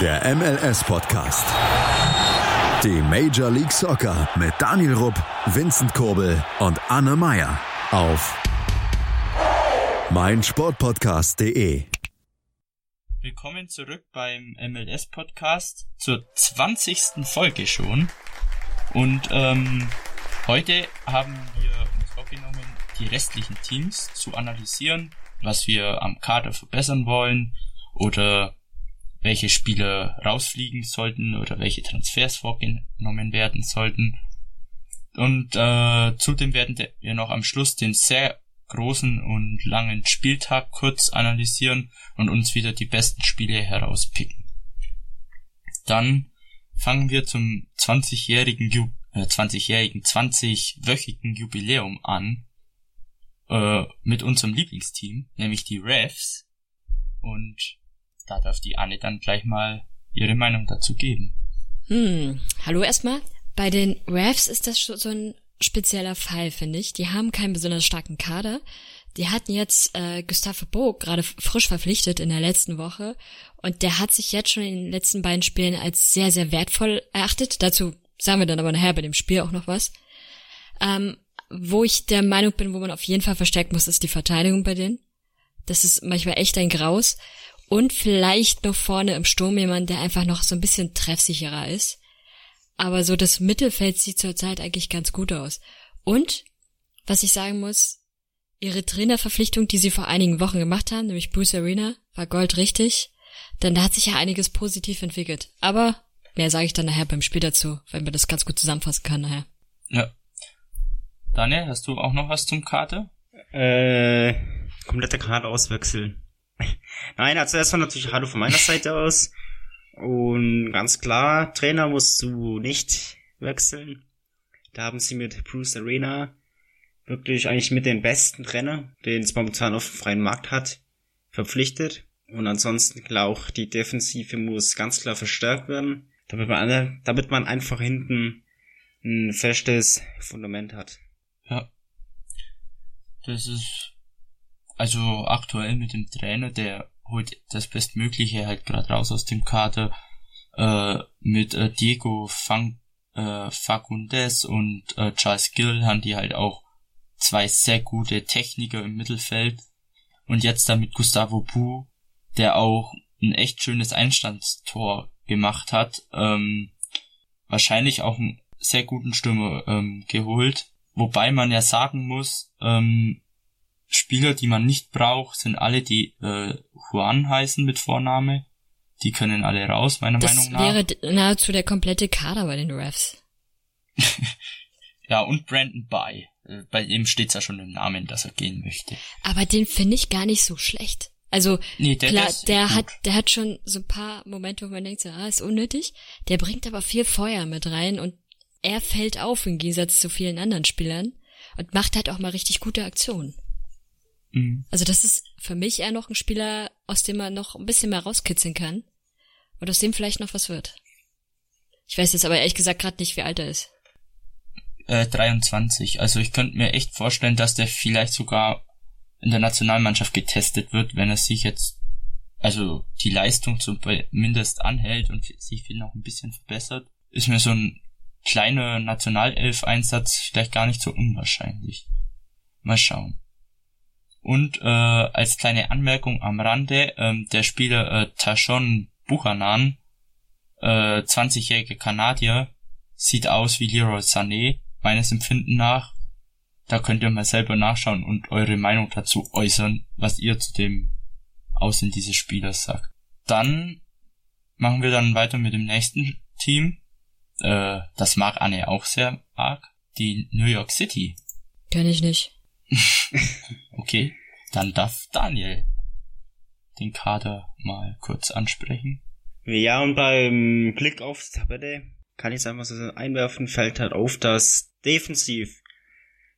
Der MLS-Podcast. Die Major League Soccer mit Daniel Rupp, Vincent Kurbel und Anne Meyer auf meinsportpodcast.de. Willkommen zurück beim MLS-Podcast zur 20. Folge schon. Und ähm, heute haben wir uns vorgenommen, die restlichen Teams zu analysieren, was wir am Kader verbessern wollen oder welche Spieler rausfliegen sollten oder welche Transfers vorgenommen werden sollten. Und äh, zudem werden wir noch am Schluss den sehr großen und langen Spieltag kurz analysieren und uns wieder die besten Spiele herauspicken. Dann fangen wir zum 20-jährigen Ju äh, 20-jährigen 20-wöchigen Jubiläum an äh, mit unserem Lieblingsteam, nämlich die Refs. Und da darf die Anne dann gleich mal ihre Meinung dazu geben. Hm, hallo erstmal. Bei den Refs ist das schon so ein spezieller Fall, finde ich. Die haben keinen besonders starken Kader. Die hatten jetzt äh, Gustave Bo gerade frisch verpflichtet in der letzten Woche und der hat sich jetzt schon in den letzten beiden Spielen als sehr, sehr wertvoll erachtet. Dazu sagen wir dann aber nachher bei dem Spiel auch noch was. Ähm, wo ich der Meinung bin, wo man auf jeden Fall verstärken muss, ist die Verteidigung bei denen. Das ist manchmal echt ein Graus. Und vielleicht noch vorne im Sturm jemand, der einfach noch so ein bisschen treffsicherer ist. Aber so das Mittelfeld sieht zurzeit eigentlich ganz gut aus. Und, was ich sagen muss, ihre Trainerverpflichtung, die sie vor einigen Wochen gemacht haben, nämlich Bruce Arena, war Gold richtig. Denn da hat sich ja einiges positiv entwickelt. Aber mehr sage ich dann nachher beim Spiel dazu, wenn man das ganz gut zusammenfassen kann nachher. Ja. Daniel, hast du auch noch was zum Kater? Äh, komplette Karte auswechseln. Nein, also erstmal natürlich Hallo von meiner Seite aus. Und ganz klar, Trainer musst du nicht wechseln. Da haben sie mit Bruce Arena wirklich eigentlich mit den besten Trainer, den es momentan auf dem freien Markt hat, verpflichtet. Und ansonsten klar auch die Defensive muss ganz klar verstärkt werden, damit man, damit man einfach hinten ein festes Fundament hat. Ja. Das ist also aktuell mit dem Trainer, der holt das Bestmögliche halt gerade raus aus dem Kader. Äh, mit äh, Diego Fang, äh, Fagundes und äh, Charles Gill haben die halt auch zwei sehr gute Techniker im Mittelfeld. Und jetzt dann mit Gustavo Bu, der auch ein echt schönes Einstandstor gemacht hat. Ähm, wahrscheinlich auch einen sehr guten Stürmer ähm, geholt. Wobei man ja sagen muss, ähm, Spieler, die man nicht braucht, sind alle, die äh, Juan heißen mit Vorname. Die können alle raus, meiner das Meinung nach. Das wäre nahezu der komplette Kader bei den Refs. ja, und Brandon By. Äh, bei ihm steht's ja schon im Namen, dass er gehen möchte. Aber den finde ich gar nicht so schlecht. Also nee, der, klar, der, der hat, der hat schon so ein paar Momente, wo man denkt, so, ah, ist unnötig. Der bringt aber viel Feuer mit rein und er fällt auf im Gegensatz zu vielen anderen Spielern und macht halt auch mal richtig gute Aktionen. Mhm. Also das ist für mich eher noch ein Spieler, aus dem man noch ein bisschen mehr rauskitzeln kann. Und aus dem vielleicht noch was wird. Ich weiß jetzt aber ehrlich gesagt gerade nicht, wie alt er ist. Äh, 23. Also ich könnte mir echt vorstellen, dass der vielleicht sogar in der Nationalmannschaft getestet wird, wenn er sich jetzt, also die Leistung zumindest anhält und sich viel noch ein bisschen verbessert, ist mir so ein kleiner Nationalelf-Einsatz vielleicht gar nicht so unwahrscheinlich. Mal schauen. Und äh, als kleine Anmerkung am Rande, ähm, der Spieler äh, Tashon Buchanan, äh, 20-jährige Kanadier, sieht aus wie Leroy Sané, meines Empfinden nach. Da könnt ihr mal selber nachschauen und eure Meinung dazu äußern, was ihr zu dem Aussehen dieses Spielers sagt. Dann machen wir dann weiter mit dem nächsten Team. Äh, das mag Anne auch sehr arg. Die New York City. Kenn ich nicht. okay, dann darf Daniel den Kader mal kurz ansprechen. Ja, und beim Blick auf die Tabelle kann ich sagen, was so einwerfen, fällt halt auf, dass defensiv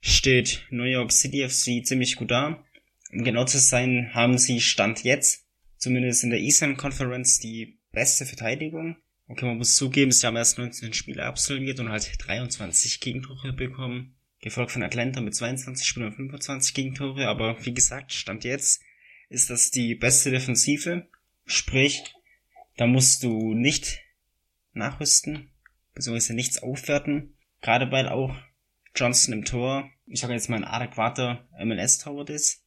steht New York City FC ziemlich gut da. Um genau zu sein, haben sie Stand jetzt, zumindest in der Eastern Conference, die beste Verteidigung. Okay, man muss zugeben, sie haben erst 19 Spiele absolviert und halt 23 Gegentore bekommen gefolgt von Atlanta mit 22 Spielen und 25 Gegentore, aber wie gesagt, Stand jetzt ist das die beste Defensive, sprich, Da musst du nicht nachrüsten, beziehungsweise nichts aufwerten. Gerade weil auch Johnson im Tor, ich sage jetzt mal ein adäquater MLS-Torwart ist.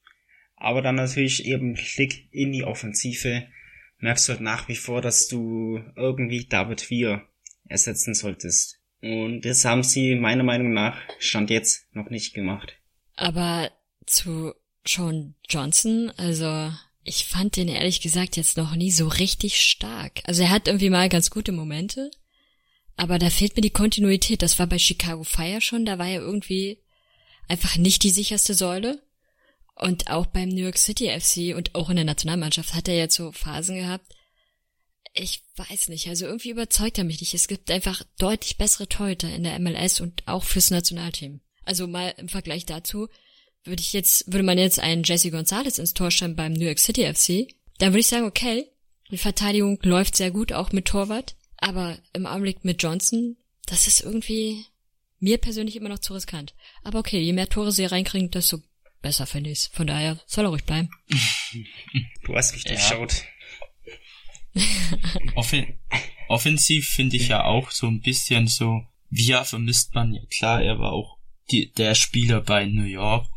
Aber dann natürlich eben Klick in die Offensive. Merkst du halt nach wie vor, dass du irgendwie David Weir ersetzen solltest. Und das haben sie meiner Meinung nach Stand jetzt noch nicht gemacht. Aber zu Sean Johnson, also ich fand den ehrlich gesagt jetzt noch nie so richtig stark. Also er hat irgendwie mal ganz gute Momente, aber da fehlt mir die Kontinuität. Das war bei Chicago Fire schon, da war er irgendwie einfach nicht die sicherste Säule. Und auch beim New York City FC und auch in der Nationalmannschaft hat er jetzt so Phasen gehabt. Ich weiß nicht, also irgendwie überzeugt er mich nicht. Es gibt einfach deutlich bessere Torhüter in der MLS und auch fürs Nationalteam. Also mal im Vergleich dazu, würde ich jetzt, würde man jetzt einen Jesse Gonzalez ins Tor stellen beim New York City FC, dann würde ich sagen, okay, die Verteidigung läuft sehr gut, auch mit Torwart, aber im Augenblick mit Johnson, das ist irgendwie mir persönlich immer noch zu riskant. Aber okay, je mehr Tore sie reinkriegen, desto besser finde ich's. Von daher soll er ruhig bleiben. Du hast mich durchschaut. Offen offensiv finde ich ja auch so ein bisschen so, Via vermisst man ja klar, er war auch die, der Spieler bei New York,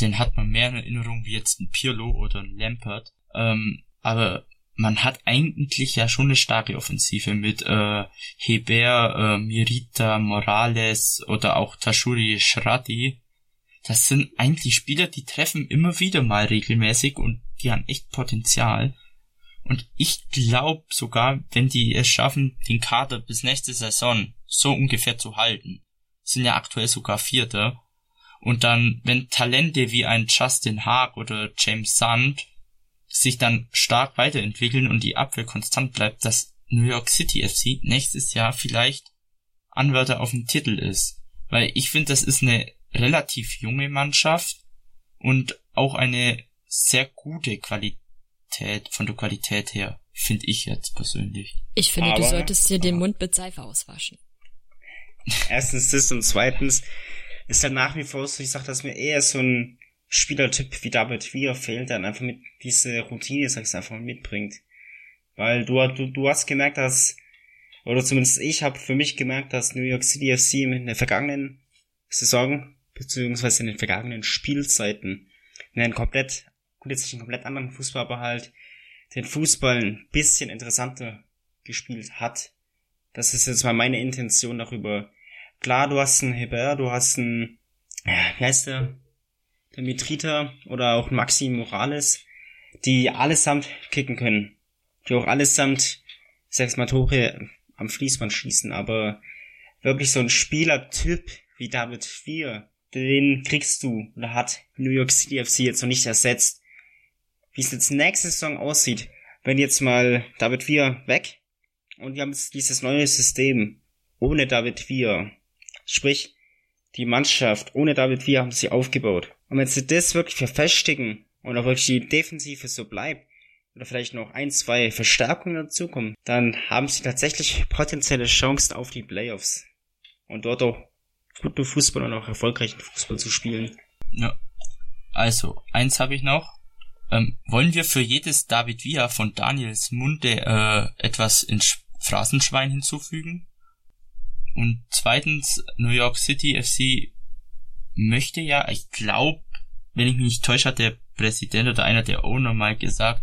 den hat man mehr in Erinnerung wie jetzt ein Pirlo oder ein Lampert. Ähm, aber man hat eigentlich ja schon eine starke Offensive mit äh, Heber, äh, Mirita, Morales oder auch Tashuri Shrati. Das sind eigentlich Spieler, die treffen immer wieder mal regelmäßig und die haben echt Potenzial. Und ich glaube sogar, wenn die es schaffen, den Kader bis nächste Saison so ungefähr zu halten, sind ja aktuell sogar Vierter, und dann, wenn Talente wie ein Justin Haag oder James Sand sich dann stark weiterentwickeln und die Abwehr konstant bleibt, dass New York City FC nächstes Jahr vielleicht Anwärter auf den Titel ist. Weil ich finde, das ist eine relativ junge Mannschaft und auch eine sehr gute Qualität, von der Qualität her, finde ich jetzt persönlich. Ich finde, aber, du solltest dir den Mund mit Seife auswaschen. Erstens das und zweitens, ist halt nach wie vor so, ich sag, dass mir eher so ein Spielertyp wie David Weir fehlt, der dann einfach mit diese Routine, sag ich einfach mitbringt. Weil du, du, du hast gemerkt, dass, oder zumindest ich habe für mich gemerkt, dass New York City FC in der vergangenen Saison, beziehungsweise in den vergangenen Spielzeiten, in einen komplett, gut jetzt nicht einen komplett anderen Fußball, aber halt den Fußball ein bisschen interessanter gespielt hat. Das ist jetzt mal meine Intention darüber, klar, du hast einen Heber, du hast einen, wie heißt der? Der Mitrita oder auch Maxi Morales, die allesamt kicken können. Die auch allesamt, sechs mal, Tore am Fließband schießen, aber wirklich so ein Spielertyp wie David Vier, den kriegst du oder hat New York City FC jetzt noch nicht ersetzt. Wie es jetzt nächste Saison aussieht, wenn jetzt mal David Vier weg und wir haben jetzt dieses neue System ohne David Vier Sprich, die Mannschaft ohne David Villa haben sie aufgebaut. Und wenn sie das wirklich verfestigen und auch wirklich die Defensive so bleibt, oder vielleicht noch ein, zwei Verstärkungen dazukommen, dann haben sie tatsächlich potenzielle Chancen auf die Playoffs. Und dort auch guten Fußball und auch erfolgreichen Fußball zu spielen. Ja. Also, eins habe ich noch. Ähm, wollen wir für jedes David Villa von Daniels Munde äh, etwas ins Phrasenschwein hinzufügen? Und zweitens, New York City FC möchte ja, ich glaube, wenn ich mich nicht täusche, hat der Präsident oder einer der Owner mal gesagt,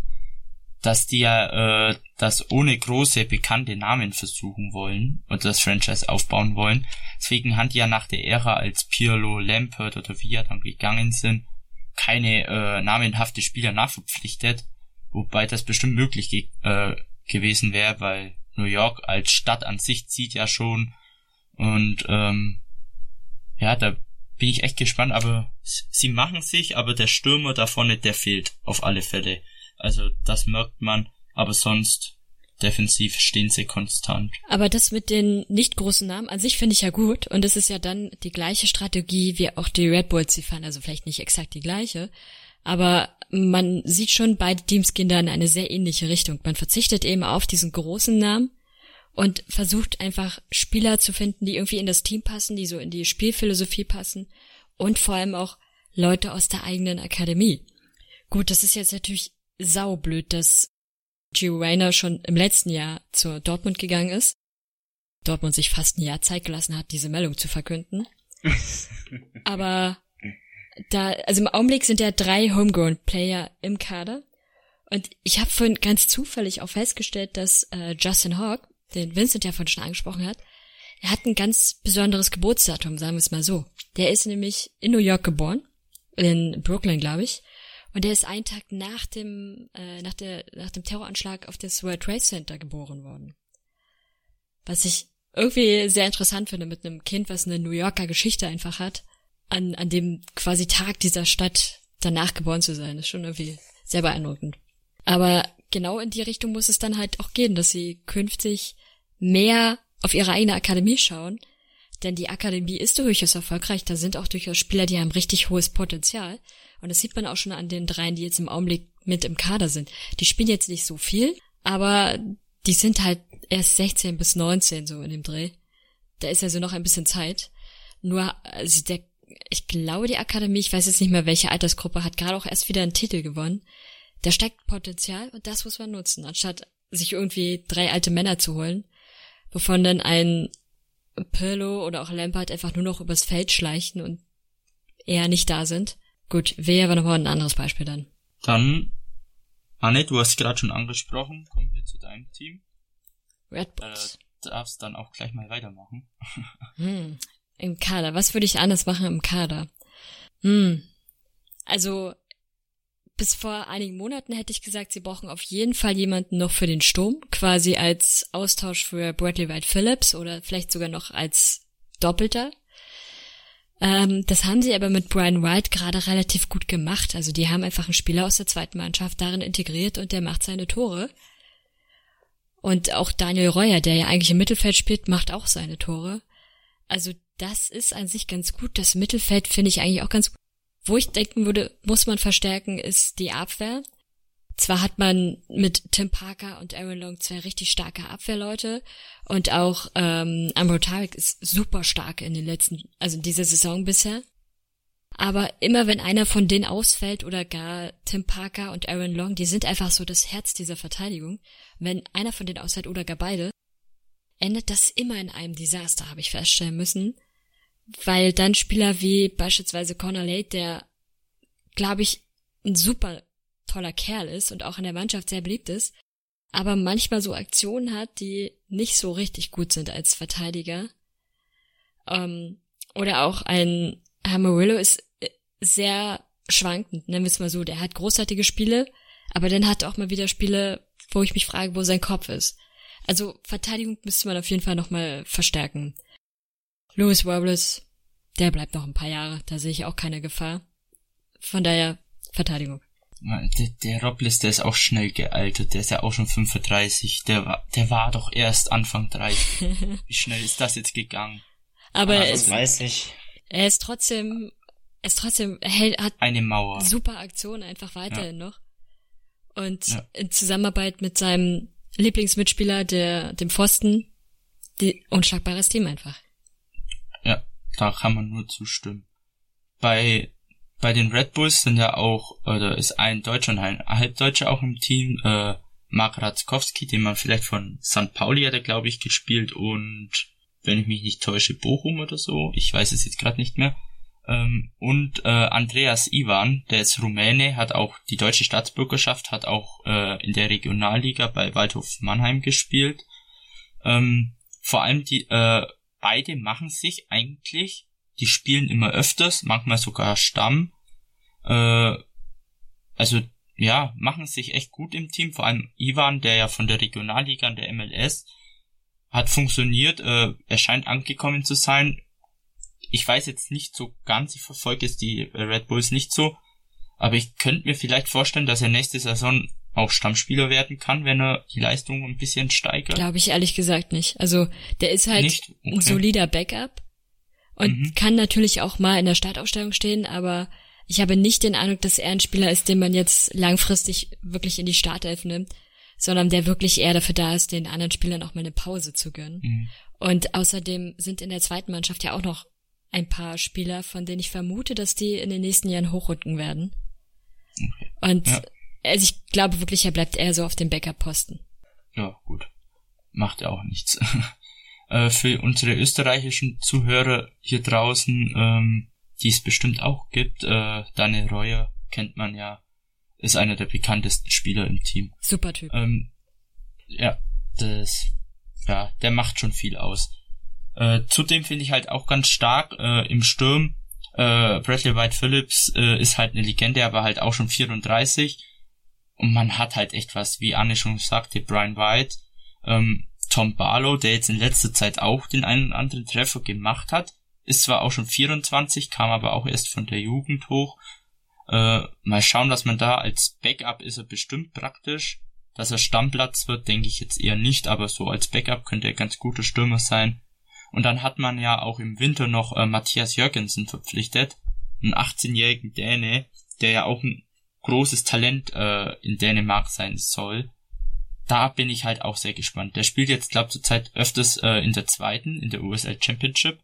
dass die ja äh, das ohne große bekannte Namen versuchen wollen und das Franchise aufbauen wollen. Deswegen haben die ja nach der Ära, als Pirlo, Lampert oder Via dann gegangen sind, keine äh, namenhafte Spieler nachverpflichtet, wobei das bestimmt möglich ge äh, gewesen wäre, weil New York als Stadt an sich zieht ja schon und ähm, ja, da bin ich echt gespannt, aber sie machen sich, aber der Stürmer da vorne, der fehlt auf alle Fälle. Also das merkt man, aber sonst defensiv stehen sie konstant. Aber das mit den nicht großen Namen an sich finde ich ja gut und es ist ja dann die gleiche Strategie, wie auch die Red Bulls sie fahren, also vielleicht nicht exakt die gleiche, aber man sieht schon, beide Teams gehen da in eine sehr ähnliche Richtung. Man verzichtet eben auf diesen großen Namen und versucht einfach Spieler zu finden, die irgendwie in das Team passen, die so in die Spielphilosophie passen und vor allem auch Leute aus der eigenen Akademie. Gut, das ist jetzt natürlich saublöd, dass Gio Reyna schon im letzten Jahr zur Dortmund gegangen ist. Dortmund sich fast ein Jahr Zeit gelassen hat, diese Meldung zu verkünden. Aber da, also im Augenblick sind ja drei Homegrown Player im Kader. Und ich habe vorhin ganz zufällig auch festgestellt, dass äh, Justin Hawk, den Vincent ja vorhin schon angesprochen hat, er hat ein ganz besonderes Geburtsdatum, sagen wir es mal so. Der ist nämlich in New York geboren, in Brooklyn, glaube ich. Und der ist einen Tag nach dem, äh, nach, der, nach dem Terroranschlag auf das World Trade Center geboren worden. Was ich irgendwie sehr interessant finde mit einem Kind, was eine New Yorker Geschichte einfach hat, an, an dem quasi Tag dieser Stadt danach geboren zu sein. Ist schon irgendwie sehr beeindruckend. Aber genau in die Richtung muss es dann halt auch gehen, dass sie künftig mehr auf ihre eigene Akademie schauen. Denn die Akademie ist durchaus erfolgreich. Da sind auch durchaus Spieler, die haben richtig hohes Potenzial. Und das sieht man auch schon an den dreien, die jetzt im Augenblick mit im Kader sind. Die spielen jetzt nicht so viel, aber die sind halt erst 16 bis 19 so in dem Dreh. Da ist also noch ein bisschen Zeit. Nur, also der, ich glaube, die Akademie, ich weiß jetzt nicht mehr, welche Altersgruppe, hat gerade auch erst wieder einen Titel gewonnen. Da steckt Potenzial und das muss man nutzen, anstatt sich irgendwie drei alte Männer zu holen, wovon dann ein Pirlo oder auch Lampard einfach nur noch übers Feld schleichen und eher nicht da sind. Gut, wäre aber nochmal ein anderes Beispiel dann. Dann, Anne, du hast gerade schon angesprochen, kommen wir zu deinem Team. Red Bulls. Äh, darfst dann auch gleich mal weitermachen. hm, Im Kader. Was würde ich anders machen im Kader? Hm. Also, bis vor einigen Monaten hätte ich gesagt, sie brauchen auf jeden Fall jemanden noch für den Sturm, quasi als Austausch für Bradley White Phillips oder vielleicht sogar noch als Doppelter. Ähm, das haben sie aber mit Brian White gerade relativ gut gemacht. Also die haben einfach einen Spieler aus der zweiten Mannschaft darin integriert und der macht seine Tore. Und auch Daniel Reuer, der ja eigentlich im Mittelfeld spielt, macht auch seine Tore. Also das ist an sich ganz gut. Das Mittelfeld finde ich eigentlich auch ganz gut. Wo ich denken würde, muss man verstärken, ist die Abwehr. Zwar hat man mit Tim Parker und Aaron Long zwei richtig starke Abwehrleute und auch ähm, Ambro Tarek ist super stark in den letzten, also in dieser Saison bisher. Aber immer wenn einer von denen ausfällt oder gar Tim Parker und Aaron Long, die sind einfach so das Herz dieser Verteidigung. Wenn einer von denen ausfällt oder gar beide, endet das immer in einem Desaster, habe ich feststellen müssen weil dann Spieler wie beispielsweise Connor Late, der, glaube ich, ein super toller Kerl ist und auch in der Mannschaft sehr beliebt ist, aber manchmal so Aktionen hat, die nicht so richtig gut sind als Verteidiger. Ähm, oder auch ein Hamarillo ist äh, sehr schwankend, nennen wir es mal so. Der hat großartige Spiele, aber dann hat er auch mal wieder Spiele, wo ich mich frage, wo sein Kopf ist. Also Verteidigung müsste man auf jeden Fall nochmal verstärken. Louis Robles, der bleibt noch ein paar Jahre, da sehe ich auch keine Gefahr. Von daher Verteidigung. Der, der Robles, der ist auch schnell gealtert, der ist ja auch schon 35, der war, der war doch erst Anfang 30. Wie schnell ist das jetzt gegangen? Aber Ah, er das ist, weiß ich. er ist trotzdem, er ist trotzdem, er hat Eine Mauer. super Aktionen einfach weiterhin noch. Und Ja. in Zusammenarbeit mit seinem Lieblingsmitspieler, der, dem Pfosten, die unschlagbares Team einfach. Ja, da kann man nur zustimmen. Bei, bei den Red Bulls sind ja auch, oder ist ein Deutscher und ein Halbdeutscher auch im Team, äh, Mark Ratzkowski, den man vielleicht von St. Pauli hat glaube ich, gespielt und, wenn ich mich nicht täusche, Bochum oder so. Ich weiß es jetzt gerade nicht mehr. Ähm, und äh, Andreas Ivan, der ist Rumäne, hat auch die deutsche Staatsbürgerschaft, hat auch äh, in der Regionalliga bei Waldhof Mannheim gespielt. Ähm, vor allem die, äh, beide machen sich eigentlich, die spielen immer öfters, manchmal sogar Stamm. Äh, also ja, machen sich echt gut im Team. Vor allem Ivan, der ja von der Regionalliga und der MLS hat funktioniert. Äh, er scheint angekommen zu sein. Ich weiß jetzt nicht so ganz, ich verfolge jetzt die Red Bulls nicht so, aber ich könnte mir vielleicht vorstellen, dass er nächste Saison auch Stammspieler werden kann, wenn er die Leistung ein bisschen steigert. Glaube ich ehrlich gesagt nicht. Also, der ist halt Nicht? ein Okay. solider Backup und Mhm. kann natürlich auch mal in der Startaufstellung stehen, aber ich habe nicht den Eindruck, dass er ein Spieler ist, den man jetzt langfristig wirklich in die Startelf nimmt, sondern der wirklich eher dafür da ist, den anderen Spielern auch mal eine Pause zu gönnen. Mhm. Und außerdem sind in der zweiten Mannschaft ja auch noch ein paar Spieler, von denen ich vermute, dass die in den nächsten Jahren hochrücken werden. Und Ja. Also ich glaube wirklich, er bleibt eher so auf dem Backup-Posten. Ja, gut. Macht ja auch nichts. äh, für unsere österreichischen Zuhörer hier draußen, ähm, die es bestimmt auch gibt, äh, Daniel Reuer kennt man ja, ist einer der bekanntesten Spieler im Team. Super Typ. Ähm, ja, das, ja, der macht schon viel aus. Äh, zudem finde ich halt auch ganz stark äh, im Sturm. Äh, Bradley White Phillips äh, ist halt eine Legende, aber halt auch schon 34. Und man hat halt echt was, wie Anne schon sagte, Brian White, ähm, Tom Barlow, der jetzt in letzter Zeit auch den einen oder anderen Treffer gemacht hat, ist zwar auch schon 24, kam aber auch erst von der Jugend hoch. Äh, mal schauen, was man da als Backup ist er bestimmt praktisch. Dass er Stammplatz wird, denke ich jetzt eher nicht, aber so als Backup könnte er ganz guter Stürmer sein. Und dann hat man ja auch im Winter noch äh, Matthias Jürgensen verpflichtet, einen 18-jährigen Däne, der ja auch ein großes Talent äh, in Dänemark sein soll. Da bin ich halt auch sehr gespannt. Der spielt jetzt, glaube zurzeit öfters äh, in der zweiten, in der USL Championship.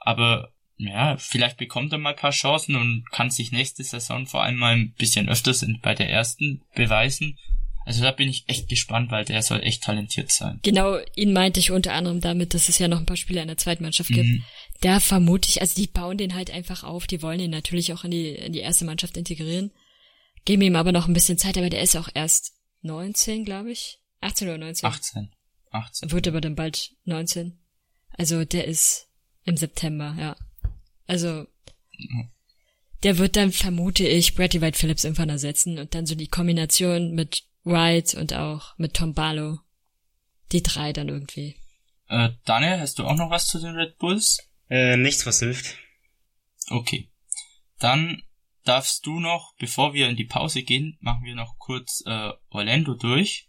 Aber ja, vielleicht bekommt er mal ein paar Chancen und kann sich nächste Saison vor allem mal ein bisschen öfters in, bei der ersten beweisen. Also da bin ich echt gespannt, weil der soll echt talentiert sein. Genau, ihn meinte ich unter anderem damit, dass es ja noch ein paar Spieler in der zweiten Mannschaft gibt. Mhm. Da vermute ich, also die bauen den halt einfach auf, die wollen ihn natürlich auch in die, in die erste Mannschaft integrieren. Geben ihm aber noch ein bisschen Zeit, aber der ist auch erst 19, glaube ich. 18 oder 19? 18. 18. Wird aber dann bald 19. Also der ist im September, ja. Also der wird dann, vermute ich, Bradley White Phillips irgendwann ersetzen und dann so die Kombination mit Wright und auch mit Tom Barlow. Die drei dann irgendwie. Äh, Daniel, hast du auch noch was zu den Red Bulls? Äh, nichts, was hilft. Okay. Dann darfst du noch, bevor wir in die Pause gehen, machen wir noch kurz äh, Orlando durch.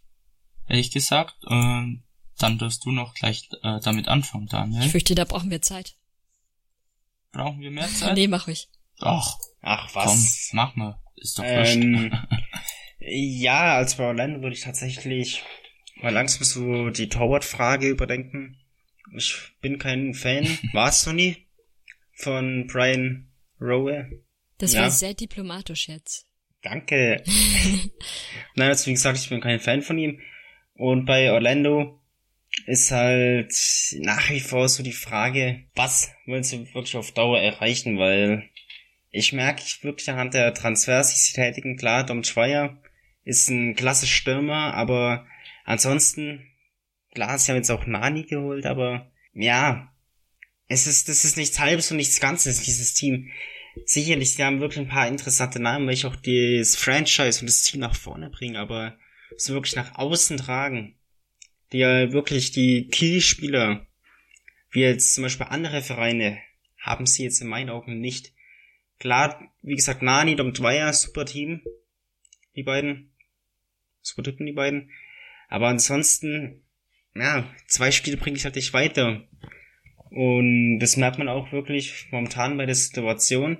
Ehrlich gesagt. Ähm, dann darfst du noch gleich äh, damit anfangen, Daniel. Ich fürchte, da brauchen wir Zeit. Brauchen wir mehr Zeit? nee, mach ich. Ach, Ach was. Komm, mach mal. Ist doch ähm, Ja, als bei Orlando würde ich tatsächlich mal langsam so die Torwart-Frage überdenken. Ich bin kein Fan, warst du nie, von Brian Rowe. Das ja. war sehr diplomatisch jetzt. Danke. Nein, also wie gesagt, ich bin kein Fan von ihm. Und bei Orlando ist halt nach wie vor so die Frage, was wollen sie wirklich auf Dauer erreichen, weil ich merke wirklich anhand der Transfers, die sie tätigen, klar, Dom Schweier ist ein klasse Stürmer, aber ansonsten, klar, sie haben jetzt auch Nani geholt, aber ja, es ist, das ist nichts halbes und nichts Ganzes, dieses Team. Sicherlich, sie haben wirklich ein paar interessante Namen, welche auch das Franchise und das Team nach vorne bringen, aber so wirklich nach außen tragen. Die ja wirklich die Key-Spieler, wie jetzt zum Beispiel andere Vereine, haben sie jetzt in meinen Augen nicht. Klar, wie gesagt, Nani, Dom Dwyer, super Team, die beiden super Typen, die beiden. Aber ansonsten, ja, zwei Spiele bringe ich halt nicht weiter. Und das merkt man auch wirklich momentan bei der Situation.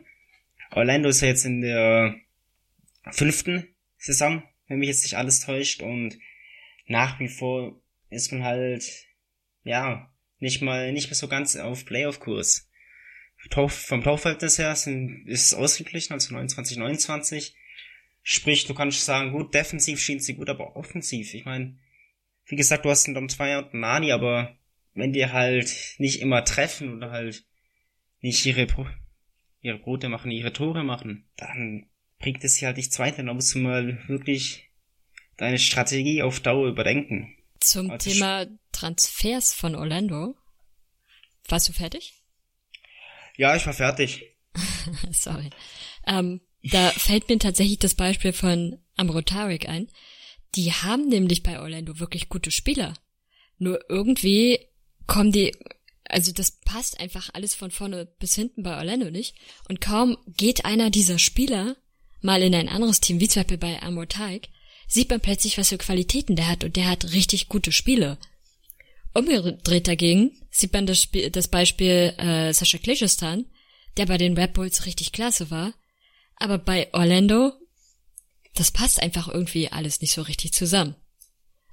Orlando ist ja jetzt in der fünften Saison, wenn mich jetzt nicht alles täuscht. Und nach wie vor ist man halt, ja, nicht mal, nicht mehr so ganz auf Playoff-Kurs. Vom Torverhältnis her ist es ausgeglichen, also 29, 29. Sprich, du kannst sagen, gut, defensiv schien sie gut, aber offensiv. Ich meine, wie gesagt, du hast einen Dom 2 und einen Nani, aber wenn die halt nicht immer treffen oder halt nicht ihre, ihre Brote machen, ihre Tore machen, dann bringt es sie halt nichts weiter. Da musst du mal wirklich deine Strategie auf Dauer überdenken. Zum also Thema Transfers von Orlando. Warst du fertig? Ja, ich war fertig. Sorry. Ähm, da fällt mir tatsächlich das Beispiel von Amro Tarek ein. Die haben nämlich bei Orlando wirklich gute Spieler. Nur irgendwie kommen die, also das passt einfach alles von vorne bis hinten bei Orlando nicht. Und kaum geht einer dieser Spieler mal in ein anderes Team, wie zum Beispiel bei Amro Tarek, sieht man plötzlich, was für Qualitäten der hat und der hat richtig gute Spiele. Umgedreht dagegen sieht man das, Spiel, das Beispiel äh, Sascha Klejostan, der bei den Red Bulls richtig klasse war, aber bei Orlando, das passt einfach irgendwie alles nicht so richtig zusammen.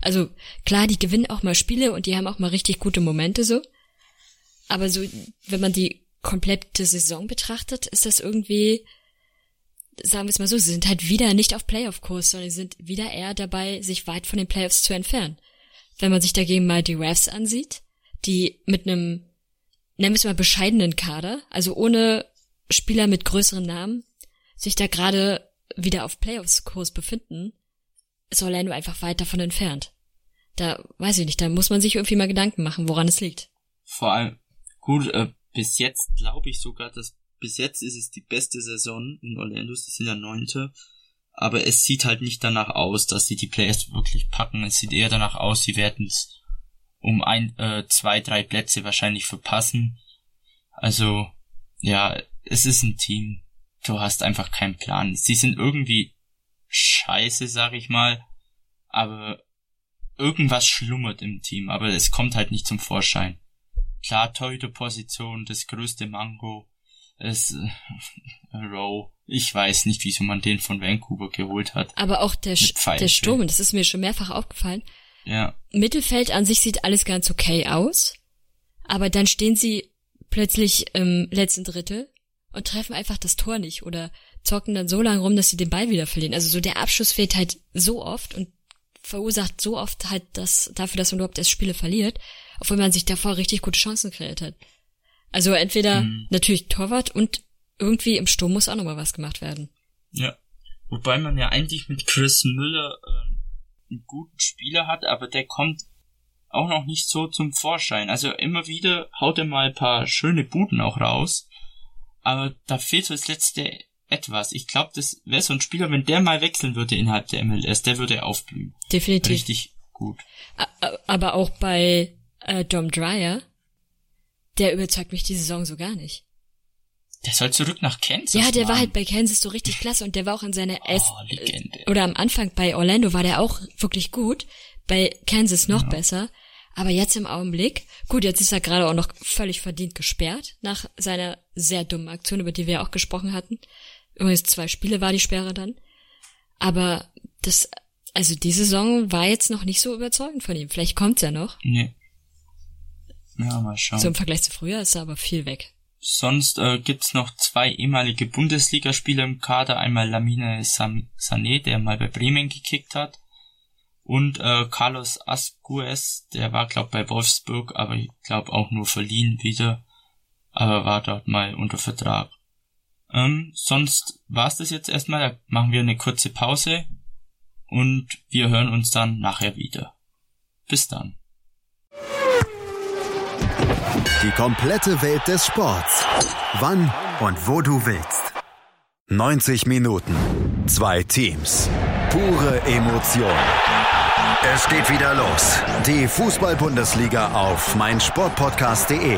Also klar, die gewinnen auch mal Spiele und die haben auch mal richtig gute Momente so. Aber so, wenn man die komplette Saison betrachtet, ist das irgendwie, sagen wir es mal so, sie sind halt wieder nicht auf Playoff-Kurs, sondern sie sind wieder eher dabei, sich weit von den Playoffs zu entfernen. Wenn man sich dagegen mal die Refs ansieht, die mit einem, nennen wir es mal bescheidenen Kader, also ohne Spieler mit größeren Namen, sich da gerade wieder auf Playoffs-Kurs befinden, ist Orlando einfach weit davon entfernt. Da weiß ich nicht, da muss man sich irgendwie mal Gedanken machen, woran es liegt. Vor allem, gut, äh, bis jetzt glaube ich sogar, dass bis jetzt ist es die beste Saison in Orlando, sie sind ja neunte, aber es sieht halt nicht danach aus, dass sie die Playoffs wirklich packen. Es sieht eher danach aus, sie werden es um ein, äh, zwei, drei Plätze wahrscheinlich verpassen. Also, ja, es ist ein Team. Du hast einfach keinen Plan. Sie sind irgendwie scheiße, sag ich mal, aber irgendwas schlummert im Team, aber es kommt halt nicht zum Vorschein. Klar, Torhüter-Position, das größte Mango, es, äh, Row, ich weiß nicht, wieso man den von Vancouver geholt hat. Aber auch der, der Sturm, das ist mir schon mehrfach aufgefallen. Ja. Mittelfeld an sich sieht alles ganz okay aus, aber dann stehen sie plötzlich im letzten Drittel und treffen einfach das Tor nicht oder zocken dann so lange rum, dass sie den Ball wieder verlieren. Also so der Abschluss fehlt halt so oft und verursacht so oft halt das dafür, dass man überhaupt erst Spiele verliert, obwohl man sich davor richtig gute Chancen kreiert hat. Also entweder mhm. natürlich Torwart und irgendwie im Sturm muss auch nochmal was gemacht werden. Ja. Wobei man ja eigentlich mit Chris Müller äh, einen guten Spieler hat, aber der kommt auch noch nicht so zum Vorschein. Also immer wieder haut er mal ein paar schöne Buden auch raus, aber da fehlt so das letzte etwas. Ich glaube, das wäre so ein Spieler, wenn der mal wechseln würde innerhalb der MLS, der würde aufblühen. Definitiv. Richtig gut. Aber auch bei äh, Dom Dryer, der überzeugt mich die Saison so gar nicht. Der soll zurück nach Kansas. Ja, der Mann. war halt bei Kansas so richtig klasse und der war auch in seiner oh, Legende. oder am Anfang bei Orlando war der auch wirklich gut, bei Kansas noch ja. besser. Aber jetzt im Augenblick, gut, jetzt ist er gerade auch noch völlig verdient gesperrt nach seiner sehr dummen Aktion, über die wir ja auch gesprochen hatten. Übrigens zwei Spiele war die Sperre dann. Aber das, also die Saison war jetzt noch nicht so überzeugend von ihm. Vielleicht kommt's ja noch. Nee. Ja, mal schauen. So im Vergleich zu früher ist er aber viel weg. Sonst äh, gibt's noch zwei ehemalige Bundesligaspieler im Kader. Einmal Lamine Sané, der mal bei Bremen gekickt hat. Und äh, Carlos Ascuez, der war glaub bei Wolfsburg, aber ich glaube auch nur verliehen wieder. Aber war dort mal unter Vertrag. Ähm, sonst war's das jetzt erstmal. Da machen wir eine kurze Pause und wir hören uns dann nachher wieder. Bis dann. Die komplette Welt des Sports. Wann und wo du willst. 90 Minuten. Zwei Teams. Pure Emotion. Es geht wieder los. Die Fußball-Bundesliga auf meinsportpodcast.de.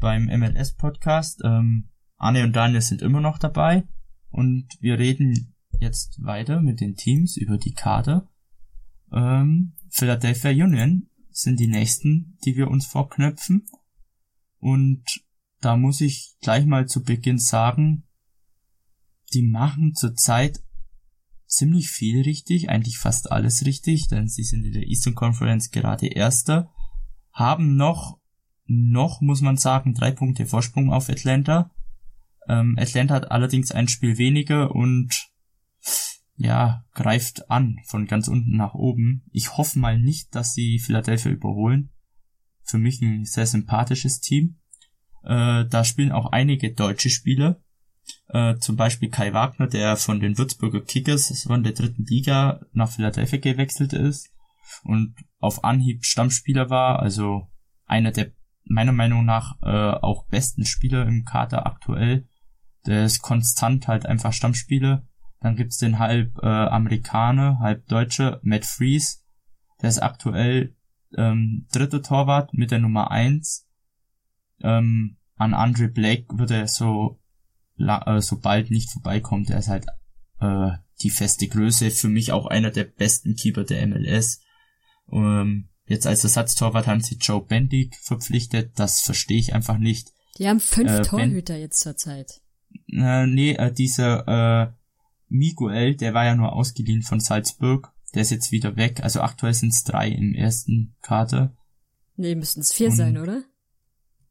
beim MLS Podcast. Ähm, Arne und Daniel sind immer noch dabei und wir reden jetzt weiter mit den Teams über die Kader. Ähm, Philadelphia Union sind die nächsten, die wir uns vorknöpfen und da muss ich gleich mal zu Beginn sagen, die machen zurzeit ziemlich viel richtig, eigentlich fast alles richtig, denn sie sind in der Eastern Conference gerade Erster, haben noch, noch muss man sagen, drei Punkte Vorsprung auf Atlanta. Ähm, Atlanta hat allerdings ein Spiel weniger und ja, greift an von ganz unten nach oben. Ich hoffe mal nicht, dass sie Philadelphia überholen. Für mich ein sehr sympathisches Team. Äh, da spielen auch einige deutsche Spieler. Äh, zum Beispiel Kai Wagner, der von den Würzburger Kickers von der dritten Liga nach Philadelphia gewechselt ist und auf Anhieb Stammspieler war, also einer der meiner Meinung nach äh, auch besten Spieler im Kader aktuell. Der ist konstant halt einfach Stammspieler. Dann gibt's den halb äh, Amerikaner, halb Deutsche, Matt Fries. Der ist aktuell ähm, dritter Torwart mit der Nummer eins ähm, an Andre Blake wird er so, äh, so bald nicht vorbeikommen. Der ist halt äh, die feste Größe. Für mich auch einer der besten Keeper der MLS. Ähm, jetzt als Ersatztorwart haben sie Joe Bendig verpflichtet. Das verstehe ich einfach nicht. Die haben fünf äh, Torhüter ben jetzt zurzeit. Äh, nee, äh, dieser äh, Miguel, der war ja nur ausgeliehen von Salzburg. Der ist jetzt wieder weg. Also aktuell sind es drei im ersten Kader. Nee, müssten es vier Und, sein, oder?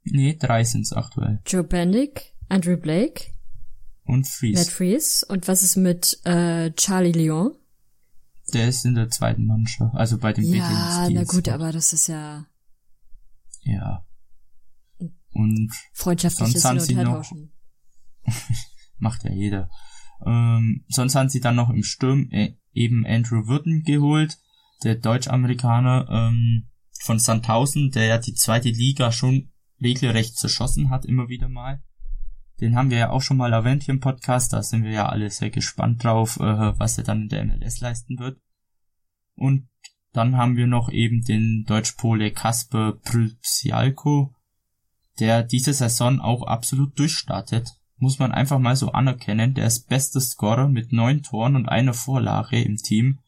Nee, drei sind es aktuell. Joe Bendick, Andrew Blake. Und Fries. Matt Fries. Und was ist mit äh, Charlie Lyon? Der ist in der zweiten Mannschaft, also bei dem Ja, na gut, aber das ist ja. Ja. Und freundschaftliches sonst Hin und macht ja jeder. Ähm, sonst haben sie dann noch im Sturm äh, eben Andrew Würden geholt, der Deutsch-Amerikaner ähm, von Sandhausen, der ja die zweite Liga schon regelrecht zerschossen hat, immer wieder mal. Den haben wir ja auch schon mal erwähnt hier im Podcast, da sind wir ja alle sehr gespannt drauf, äh, was er dann in der MLS leisten wird. Und dann haben wir noch eben den Deutsch-Pole Kasper Przyalko, der diese Saison auch absolut durchstartet muss man einfach mal so anerkennen, der ist bester Scorer mit neun Toren und einer Vorlage im Team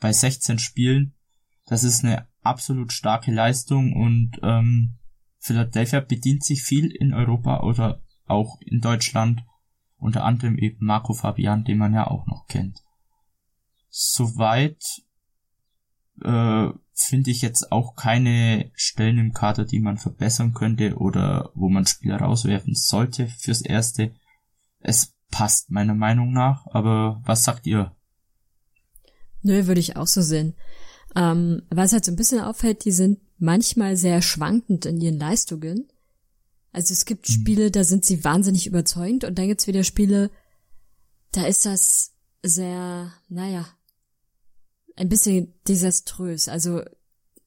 bei 16 Spielen. Das ist eine absolut starke Leistung und ähm, Philadelphia bedient sich viel in Europa oder auch in Deutschland, unter anderem eben Marco Fabian, den man ja auch noch kennt. Soweit äh, finde ich jetzt auch keine Stellen im Kader, die man verbessern könnte oder wo man Spieler rauswerfen sollte fürs Erste. Es passt meiner Meinung nach, aber was sagt ihr? Nö, würde ich auch so sehen. Ähm, was halt so ein bisschen auffällt, die sind manchmal sehr schwankend in ihren Leistungen. Also es gibt mhm. Spiele, da sind sie wahnsinnig überzeugend und dann gibt's wieder Spiele, da ist das sehr, naja, ein bisschen desaströs. Also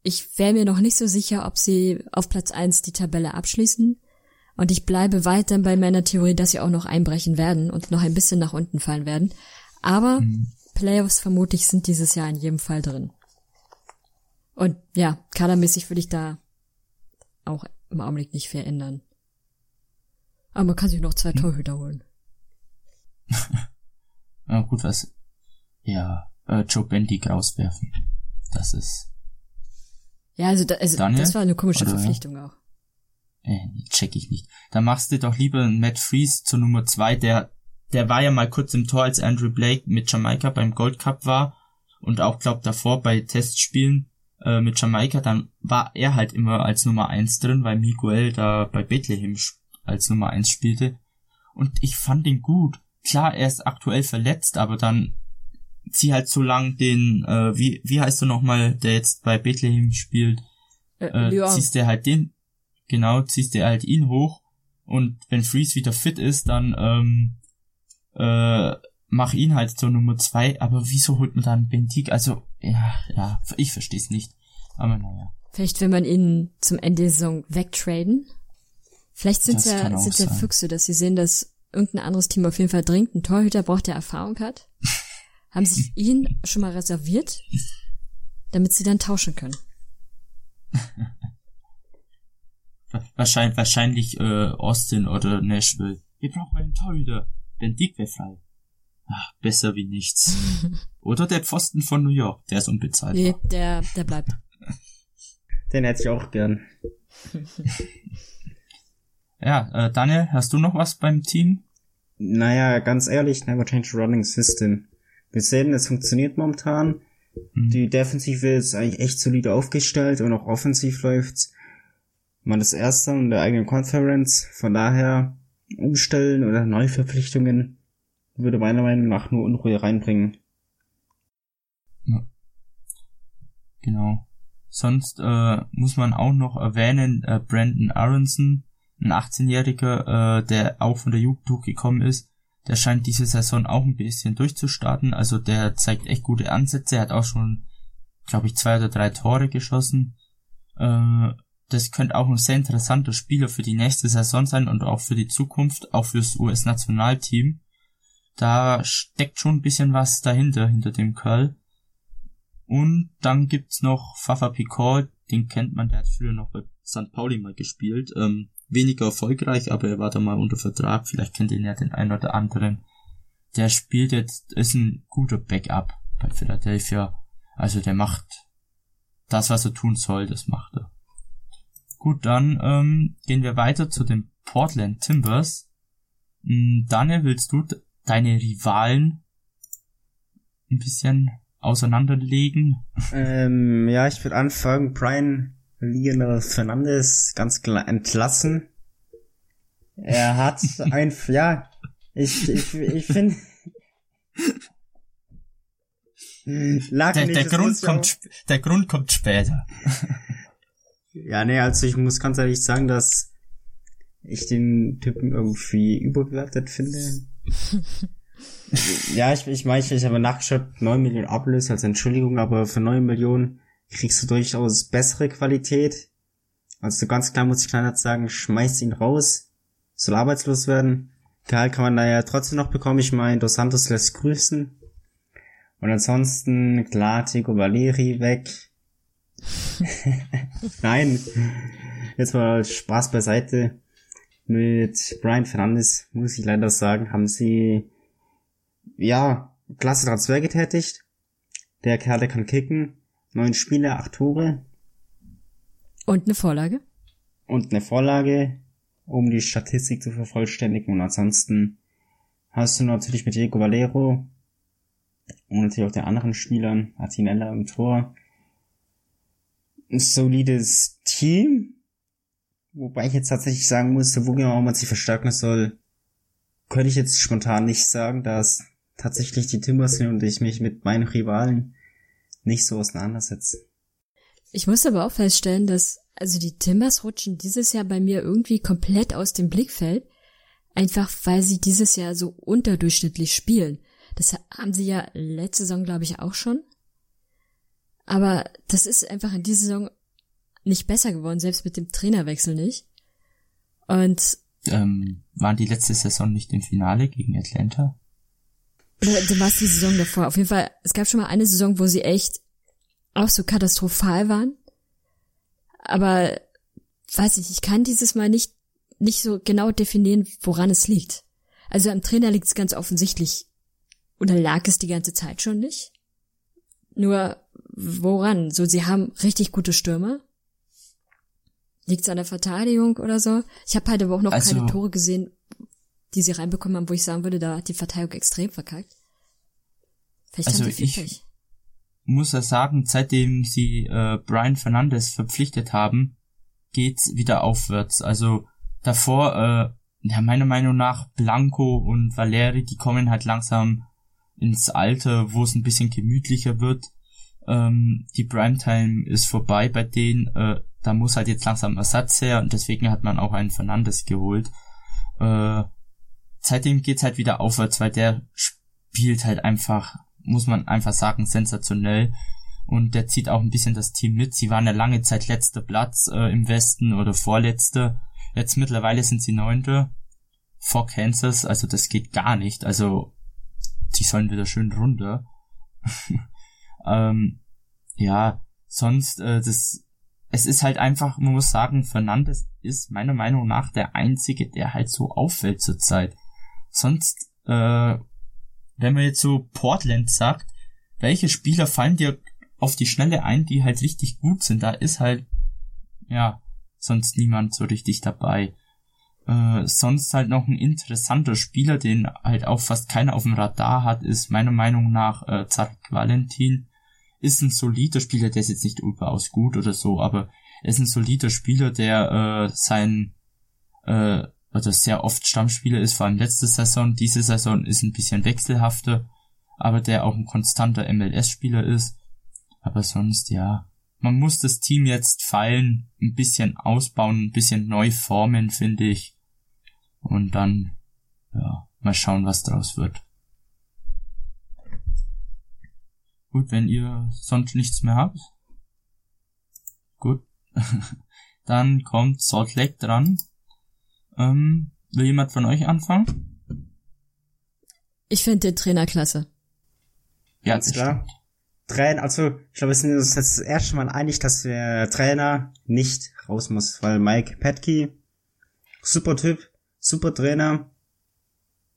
ich wäre mir noch nicht so sicher, ob sie auf Platz eins die Tabelle abschließen. Und ich bleibe weiter bei meiner Theorie, dass sie auch noch einbrechen werden und noch ein bisschen nach unten fallen werden. Aber mhm. Playoffs vermutlich sind dieses Jahr in jedem Fall drin. Und ja, kadermäßig würde ich da auch im Augenblick nicht verändern. Aber man kann sich noch zwei. Torhüter holen. ja, gut, was, ja, äh, Joe Bendig rauswerfen. Das ist. Ja, also, da, also Daniel? das war eine komische Oder, Verpflichtung auch. Äh, check ich nicht. Da machst du doch lieber einen Matt Freeze zur Nummer zwei, der, der war ja mal kurz im Tor, als Andrew Blake mit Jamaika beim Gold Cup war und auch glaub davor bei Testspielen äh, mit Jamaika, dann war er halt immer als Nummer eins drin, weil Miguel da bei Bethlehem als Nummer eins spielte. Und ich fand ihn gut. Klar, er ist aktuell verletzt, aber dann zieh halt so lang den, äh, wie, wie heißt du nochmal, der jetzt bei Bethlehem spielt, äh, äh, ziehst du halt den, genau, ziehst du halt ihn hoch und wenn Freeze wieder fit ist, dann ähm, äh, mach ihn halt zur Nummer zwei, aber wieso holt man dann Bentik? Also, ja, ja, ich versteh's nicht. Aber naja. Vielleicht will man ihn zum Ende der Saison wegtraden. Vielleicht sind ja, sind ja Füchse, dass sie sehen, dass irgendein anderes Team auf jeden Fall dringend einen Torhüter braucht, der Erfahrung hat. Haben sie ihn schon mal reserviert, damit sie dann tauschen können? wahrscheinlich, wahrscheinlich äh, Austin oder Nashville. Wir brauchen einen Torhüter. Ben Dick wäre frei. Ach, besser wie nichts. oder der Pfosten von New York, der ist unbezahlt. Nee, der, der bleibt. Den hätte ich auch gern. Ja, äh, Daniel, hast du noch was beim Team? Naja, ganz ehrlich, never change running system. Wir sehen, es funktioniert momentan. Mhm. Die Defensive ist eigentlich echt solide aufgestellt und auch offensiv läuft's. Man ist Erster in der eigenen Conference. Von daher umstellen oder Neuverpflichtungen würde meiner Meinung nach nur Unruhe reinbringen. Ja. Genau. Sonst äh, muss man auch noch erwähnen, äh, Brandon Aronson, ein 18-Jähriger, äh, der auch von der Jugend gekommen ist, der scheint diese Saison auch ein bisschen durchzustarten. Also der zeigt echt gute Ansätze. Er hat auch schon, glaube ich, zwei oder drei Tore geschossen. Äh, das könnte auch ein sehr interessanter Spieler für die nächste Saison sein und auch für die Zukunft, auch fürs US-Nationalteam. Da steckt schon ein bisschen was dahinter, hinter dem Curl. Und dann gibt's noch Fafa Picard, den kennt man, der hat früher noch bei St. Pauli mal gespielt. Ähm, weniger erfolgreich, aber er war da mal unter Vertrag. Vielleicht kennt ihn ja den einen oder anderen. der spielt jetzt, ist ein guter Backup bei Philadelphia. Also der macht das, was er tun soll, das macht er. Gut, dann ähm, gehen wir weiter zu den Portland Timbers. Hm, Daniel, willst du deine Rivalen ein bisschen auseinanderlegen? Ähm, ja, ich würde anfangen. Brian Lionel Fernandes ganz klar entlassen. Er hat ein, ja, ich, ich, ich finde, Lag der, nicht, der Grund kommt, der Grund kommt später. ja, nee, also ich muss ganz ehrlich sagen, dass ich den Typen irgendwie überbewertet finde. ja, ich, ich meine, ich, ich habe nachgeschaut, 9 Millionen Ablöse als Entschuldigung, aber für 9 Millionen kriegst du durchaus bessere Qualität. Also ganz klar muss ich klar sagen, schmeiß ihn raus, soll arbeitslos werden. Gehalt kann man da ja trotzdem noch bekommen. Ich meine, Dos Santos lässt grüßen. Und ansonsten, klar, Tico Valeri weg. Nein, jetzt mal Spaß beiseite. Mit Brian Fernandes, muss ich leider sagen, haben sie, ja, klasse Transfer getätigt. Der Kerl, der kann kicken. Neun Spiele, acht Tore. Und eine Vorlage? Und eine Vorlage, um die Statistik zu vervollständigen. Und ansonsten hast du natürlich mit Diego Valero und natürlich auch den anderen Spielern, Atinella im Tor, ein solides Team, wobei ich jetzt tatsächlich sagen musste, wo genau man sich verstärken soll, könnte ich jetzt spontan nicht sagen, dass tatsächlich die Timbers sind und ich mich mit meinen Rivalen nicht so auseinandersetze. Ich muss aber auch feststellen, dass also die Timbers rutschen dieses Jahr bei mir irgendwie komplett aus dem Blickfeld, einfach weil sie dieses Jahr so unterdurchschnittlich spielen. Das haben sie ja letzte Saison, glaube ich, auch schon. Aber das ist einfach in dieser Saison nicht besser geworden, selbst mit dem Trainerwechsel nicht. Und ähm, waren die letzte Saison nicht im Finale gegen Atlanta? Du warst die Saison davor. Auf jeden Fall, es gab schon mal eine Saison, wo sie echt auch so katastrophal waren. Aber weiß ich, ich kann dieses Mal nicht, nicht so genau definieren, woran es liegt. Also am Trainer liegt es ganz offensichtlich oder lag es die ganze Zeit schon nicht? Nur woran? So, sie haben richtig gute Stürmer. Liegt es an der Verteidigung oder so? Ich habe halt aber auch noch also, keine Tore gesehen, die sie reinbekommen haben, wo ich sagen würde, da hat die Verteidigung extrem verkackt. Vielleicht also ich muss ja sagen, seitdem sie äh, Brian Fernandes verpflichtet haben, geht's wieder aufwärts. Also davor, äh, ja meiner Meinung nach Blanco und Valeri, die kommen halt langsam ins Alter, wo es ein bisschen gemütlicher wird. Ähm, die Primetime ist vorbei bei denen. Äh, da muss halt jetzt langsam Ersatz her und deswegen hat man auch einen Fernandes geholt. Äh, seitdem geht's halt wieder aufwärts, weil der spielt halt einfach, muss man einfach sagen, sensationell. Und der zieht auch ein bisschen das Team mit. Sie waren ja lange Zeit letzter Platz äh, im Westen oder vorletzter. Jetzt mittlerweile sind sie neunte vor Kansas. Also das geht gar nicht. Also die sollen wieder schön runter. ähm, ja, sonst, äh, das, es ist halt einfach, man muss sagen, Fernandes ist meiner Meinung nach der einzige, der halt so auffällt zurzeit. Sonst, äh, wenn man jetzt so Portland sagt, welche Spieler fallen dir auf die Schnelle ein, die halt richtig gut sind? Da ist halt, ja, sonst niemand so richtig dabei. Äh, sonst halt noch ein interessanter Spieler, den halt auch fast keiner auf dem Radar hat, ist meiner Meinung nach äh, Zarek Valentin. Ist ein solider Spieler, der ist jetzt nicht überaus gut oder so, aber er ist ein solider Spieler, der äh, sein äh, oder sehr oft Stammspieler ist, vor allem letzte Saison. Diese Saison ist ein bisschen wechselhafter, aber der auch ein konstanter MLS-Spieler ist. Aber sonst, ja, man muss das Team jetzt feilen, ein bisschen ausbauen, ein bisschen neu formen, finde ich. Und dann, ja, mal schauen, was daraus wird. Gut, wenn ihr sonst nichts mehr habt. Gut. dann kommt Salt Lake dran. Ähm, will jemand von euch anfangen? Ich finde den Trainer klasse. Ja, Ganz klar. Trainer, also ich glaube, wir sind uns jetzt das erste Mal einig, dass der Trainer nicht raus muss, weil Mike Petke, super Typ, super Trainer.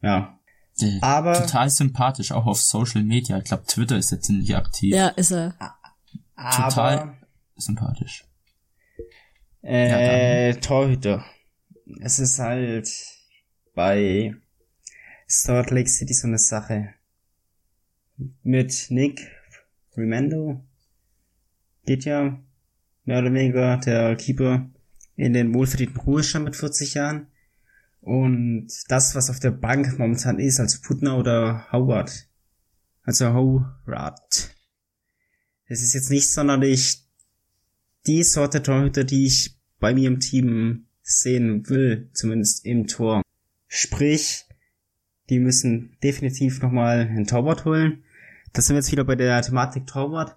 Ja. Äh, Aber- total sympathisch, auch auf Social Media. Ich glaube, Twitter ist jetzt nicht aktiv. Ja, ist er. Total. Aber, Sympathisch. äh, Torhüter. Es ist halt bei Salt Lake City so eine Sache. Mit Nick Remendo geht ja mehr oder weniger der Keeper in den wohlverdienten Ruhestand mit 40 Jahren. Und das, was auf der Bank momentan ist, also Putner oder Howard, also Howard, das ist jetzt nicht sonderlich die Sorte Torhüter, die ich bei mir im Team sehen will, zumindest im Tor. Sprich, die müssen definitiv nochmal einen Torwart holen. Das sind wir jetzt wieder bei der Thematik Torwart.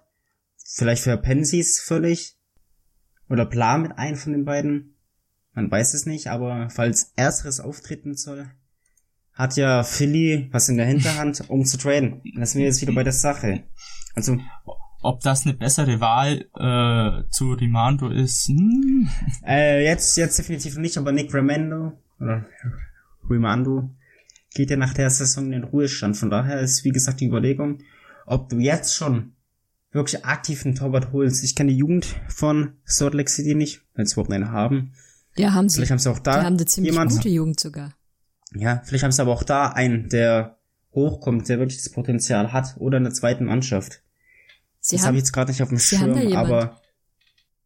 Vielleicht für Pensies völlig. Oder Plan mit einem von den beiden. Man weiß es nicht, aber falls ersteres auftreten soll, hat ja Philly was in der Hinterhand, um zu traden. Das sind wir jetzt wieder bei der Sache. Also, Ob das eine bessere Wahl äh, zu Rimando ist? Hm. Äh, jetzt, jetzt definitiv nicht, aber Nick Remando oder Remando geht ja nach der Saison in den Ruhestand. Von daher ist, wie gesagt, die Überlegung, ob du jetzt schon wirklich aktiv einen Torwart holst. Ich kenne die Jugend von Salt Lake City nicht, wenn sie überhaupt eine haben. Ja, haben sie. Vielleicht haben sie auch da Die haben eine ziemlich jemand. gute Jugend sogar. Ja, vielleicht haben sie aber auch da einen, der hochkommt, der wirklich das Potenzial hat oder eine zweite Mannschaft. Sie das habe haben, ich jetzt gerade nicht auf dem Schirm, aber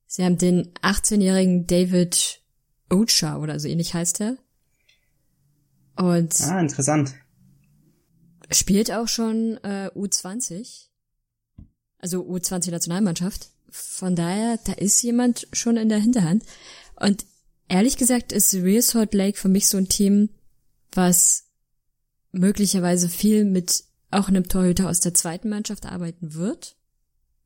sie haben den 18-jährigen David Ocha oder so ähnlich heißt er. Und ah, interessant. spielt auch schon äh, U20. Also U20 Nationalmannschaft. Von daher, da ist jemand schon in der Hinterhand. Und ehrlich gesagt ist Real Salt Lake für mich so ein Team, was möglicherweise viel mit auch einem Torhüter aus der zweiten Mannschaft arbeiten wird.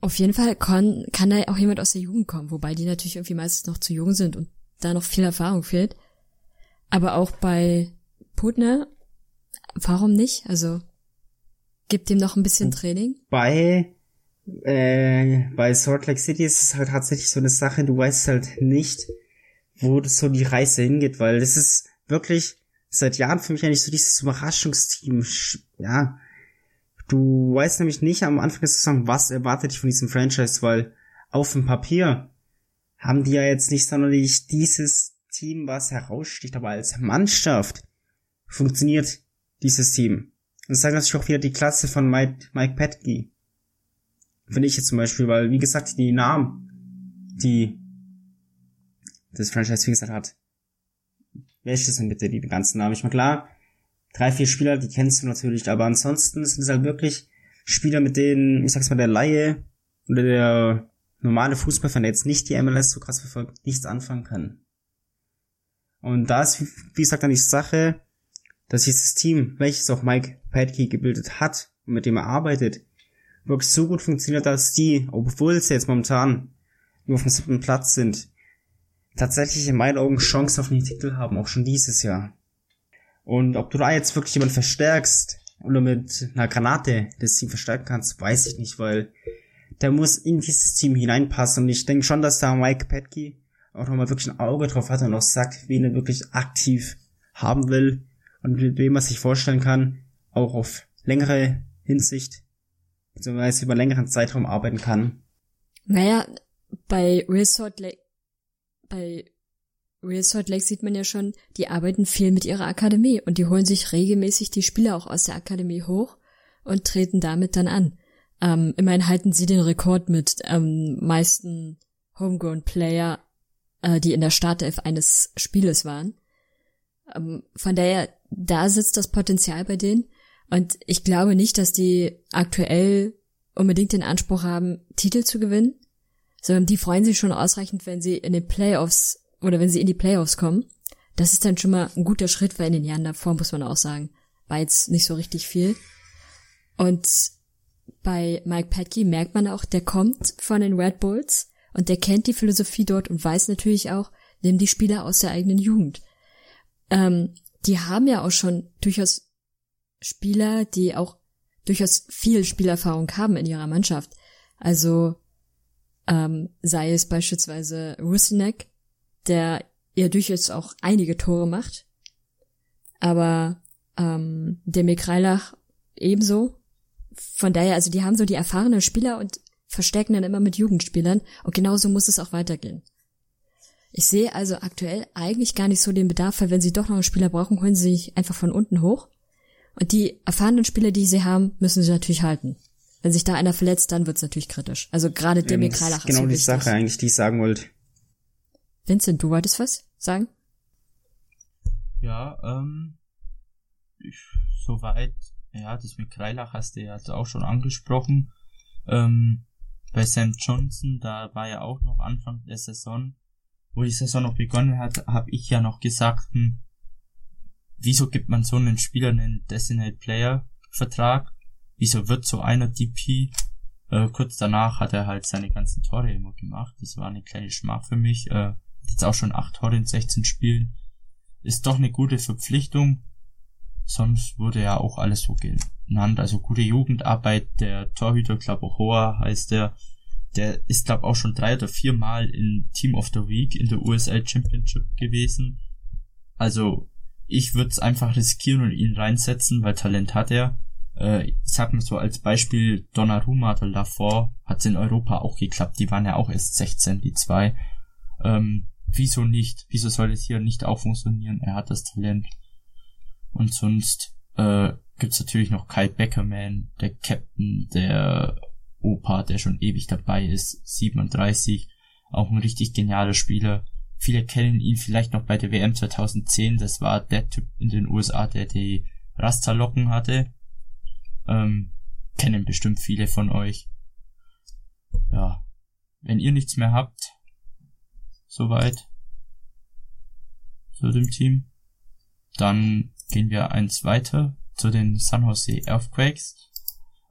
Auf jeden Fall kann, kann da auch jemand aus der Jugend kommen, wobei die natürlich irgendwie meistens noch zu jung sind und da noch viel Erfahrung fehlt. Aber auch bei Putner, warum nicht? Also gibt dem noch ein bisschen Training. bei äh, bei Salt Lake City ist es halt tatsächlich so eine Sache, du weißt halt nicht, wo das so die Reise hingeht, weil das ist wirklich seit Jahren für mich eigentlich so dieses Überraschungsteam. Sch- Ja, du weißt nämlich nicht am Anfang der Saison, was erwartet dich von diesem Franchise, weil auf dem Papier haben die ja jetzt nicht sonderlich dieses Team, was heraussticht, aber als Mannschaft funktioniert dieses Team. Und das zeigt natürlich auch wieder die Klasse von Mike, Mike Petke. Finde ich jetzt zum Beispiel, weil, wie gesagt, die Namen, die das Franchise, wie gesagt, hat. Welche sind bitte die ganzen Namen? Ich meine, klar, drei, vier Spieler, die kennst du natürlich, aber ansonsten sind es halt wirklich Spieler, mit denen, ich sag's mal, der Laie oder der normale Fußballfan, der jetzt nicht die MLS so krass verfolgt, nichts anfangen kann. Und da ist, wie gesagt, dann die Sache, dass dieses Team, welches auch Mike Padkey gebildet hat und mit dem er arbeitet, wirklich so gut funktioniert, dass die, obwohl sie jetzt momentan nur auf dem siebten Platz sind, tatsächlich in meinen Augen Chancen auf den Titel haben, auch schon dieses Jahr. Und ob du da jetzt wirklich jemanden verstärkst oder mit einer Granate das Team verstärken kannst, weiß ich nicht, weil der muss in dieses Team hineinpassen und ich denke schon, dass da Mike Petke auch nochmal wirklich ein Auge drauf hat und auch sagt, wen er wirklich aktiv haben will und mit wem er sich vorstellen kann, auch auf längere Hinsicht, beziehungsweise über längeren Zeitraum arbeiten kann. Naja, bei Real Salt Lake, bei Real Salt Lake sieht man ja schon, die arbeiten viel mit ihrer Akademie und die holen sich regelmäßig die Spieler auch aus der Akademie hoch und treten damit dann an. Ähm, immerhin halten sie den Rekord mit ähm, meisten Homegrown Player, äh, die in der Startelf eines Spieles waren. Ähm, von daher, da sitzt das Potenzial bei denen. Und ich glaube nicht, dass die aktuell unbedingt den Anspruch haben, Titel zu gewinnen, sondern die freuen sich schon ausreichend, wenn sie in den Playoffs oder wenn sie in die Playoffs kommen. Das ist dann schon mal ein guter Schritt, weil in den Jahren davor, muss man auch sagen, war jetzt nicht so richtig viel. Und bei Mike Petke merkt man auch, der kommt von den Red Bulls und der kennt die Philosophie dort und weiß natürlich auch, nimm die Spieler aus der eigenen Jugend. Ähm, die haben ja auch schon durchaus Spieler, die auch durchaus viel Spielerfahrung haben in ihrer Mannschaft. Also ähm, sei es beispielsweise Rusinek, der ja durchaus auch einige Tore macht. Aber Ähm, Demir Kreilach ebenso. Von daher, also die haben so die erfahrenen Spieler und verstärken dann immer mit Jugendspielern und genauso muss es auch weitergehen. Ich sehe also aktuell eigentlich gar nicht so den Bedarf, weil wenn sie doch noch einen Spieler brauchen, holen sie sich einfach von unten hoch. Und die erfahrenen Spieler, die sie haben, müssen sie natürlich halten. Wenn sich da einer verletzt, dann wird's natürlich kritisch. Also gerade ja, Demir Kreilach ist genau die. Sache eigentlich, die ich sagen wollte. Vincent, du wolltest was sagen? Ja, ähm, ich, soweit, ja, das mit Kreilach hast du ja also auch schon angesprochen. Ähm, bei Sam Johnson, da war ja auch noch Anfang der Saison, wo die Saison noch begonnen hat, habe ich ja noch gesagt, hm, wieso gibt man so einen Spieler einen Designated Player Vertrag? Wieso wird so einer DP? Äh, kurz danach hat er halt seine ganzen Tore immer gemacht. Das war eine kleine Schmach für mich. Äh, jetzt auch schon acht Tore in 16 Spielen. Ist doch eine gute Verpflichtung. Sonst wurde ja auch alles so genannt. Also gute Jugendarbeit. Der Torhüter, glaube Hoa heißt der. Der ist, glaube auch schon drei oder vier Mal in Team of the Week in der USL Championship gewesen. Also ich würde es einfach riskieren und ihn reinsetzen, weil Talent hat er. Äh, ich sag mal so als Beispiel Donnarumma Lafort hat es in Europa auch geklappt. Die waren ja auch erst 16, die zwei. Ähm, wieso nicht? Wieso soll es hier nicht auch funktionieren? Er hat das Talent. Und sonst äh, gibt's natürlich noch Kai Beckerman, der Captain, der Opa, der schon ewig dabei ist, 37, auch ein richtig genialer Spieler. Viele kennen ihn vielleicht noch bei der WM 2010, das war der Typ in den USA, der die Rasterlocken hatte. Ähm, kennen bestimmt viele von euch. Ja. Wenn ihr nichts mehr habt, soweit zu dem Team. Dann gehen wir eins weiter zu den San Jose Earthquakes.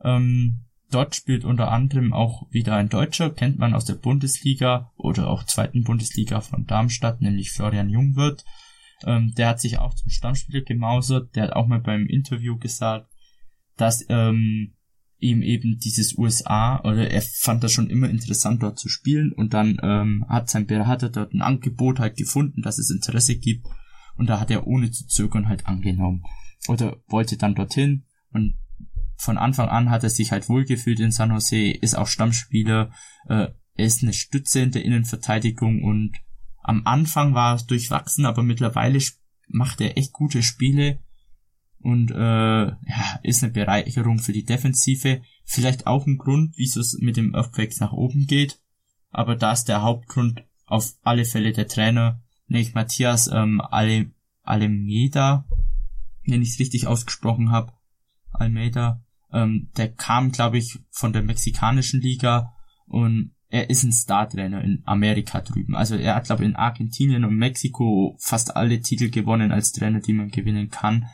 Ähm, dort spielt unter anderem auch wieder ein Deutscher, kennt man aus der Bundesliga oder auch zweiten Bundesliga von Darmstadt, nämlich Florian Jungwirth. Ähm, der hat sich auch zum Stammspieler gemausert. Der hat auch mal beim Interview gesagt, dass ähm, ihm eben dieses USA oder er fand das schon immer interessant dort zu spielen. Und dann ähm, hat sein Berater dort ein Angebot halt gefunden, dass es Interesse gibt. Und da hat er ohne zu zögern halt angenommen. Oder wollte dann dorthin. Und von Anfang an hat er sich halt wohlgefühlt in San Jose, ist auch Stammspieler, äh, er ist eine Stütze in der Innenverteidigung und am Anfang war es durchwachsen, aber mittlerweile macht er echt gute Spiele und äh, ja, ist eine Bereicherung für die Defensive. Vielleicht auch ein Grund, wieso es mit dem Earthquakes nach oben geht. Aber da ist der Hauptgrund auf alle Fälle der Trainer, nämlich Matthias ähm, Ale Alemeda, wenn ich es richtig ausgesprochen habe. Almeida. Ähm, der kam, glaube ich, von der mexikanischen Liga und er ist ein Star-Trainer in Amerika drüben. Also er hat, glaube ich, in Argentinien und Mexiko fast alle Titel gewonnen als Trainer, die man gewinnen kann.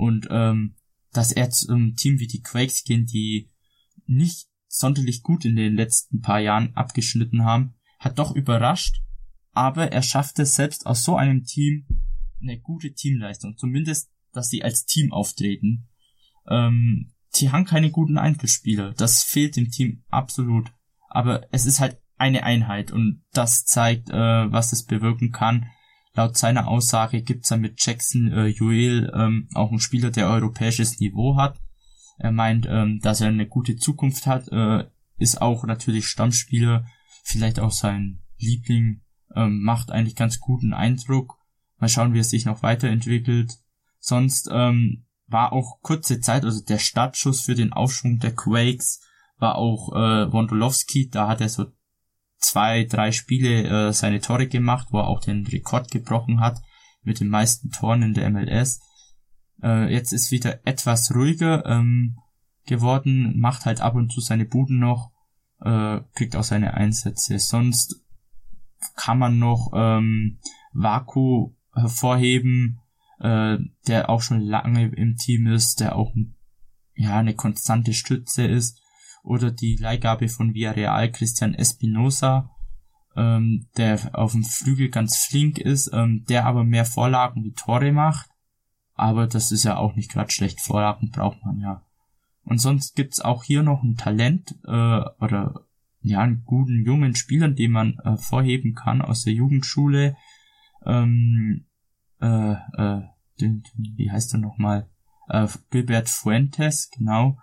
Und ähm, dass er zum Team wie die Quakes gehen, die nicht sonderlich gut in den letzten paar Jahren abgeschnitten haben, hat doch überrascht. Aber er schafft es selbst aus so einem Team eine gute Teamleistung. Zumindest, dass sie als Team auftreten. Ähm, sie haben keine guten Einzelspieler. Das fehlt dem Team absolut. Aber es ist halt eine Einheit und das zeigt, äh, was es bewirken kann. Laut seiner Aussage gibt's da mit Jackson äh, Joel ähm, auch einen Spieler, der europäisches Niveau hat. Er meint, ähm, dass er eine gute Zukunft hat, äh, ist auch natürlich Stammspieler, vielleicht auch sein Liebling, ähm, macht eigentlich ganz guten Eindruck. Mal schauen, wie er sich noch weiterentwickelt. Sonst ähm, war auch kurze Zeit, also der Startschuss für den Aufschwung der Quakes war auch äh, Wondolowski, da hat er so zwei, drei Spiele äh, seine Tore gemacht, wo er auch den Rekord gebrochen hat mit den meisten Toren in der MLS. Äh, jetzt ist wieder etwas ruhiger ähm, geworden, macht halt ab und zu seine Buden noch, äh, kriegt auch seine Einsätze. Sonst kann man noch ähm, Vaku hervorheben, äh, der auch schon lange im Team ist, der auch ja eine konstante Stütze ist oder die Leihgabe von Villarreal Christian Espinosa, ähm, der auf dem Flügel ganz flink ist, ähm, der aber mehr Vorlagen wie Tore macht. Aber das ist ja auch nicht gerade schlecht. Vorlagen braucht man ja. Und sonst gibt's auch hier noch ein Talent äh, oder ja einen guten jungen Spielern, den man äh, vorheben kann aus der Jugendschule. Ähm, äh, äh, den, wie heißt er nochmal? äh, Gilbert Fuentes, genau,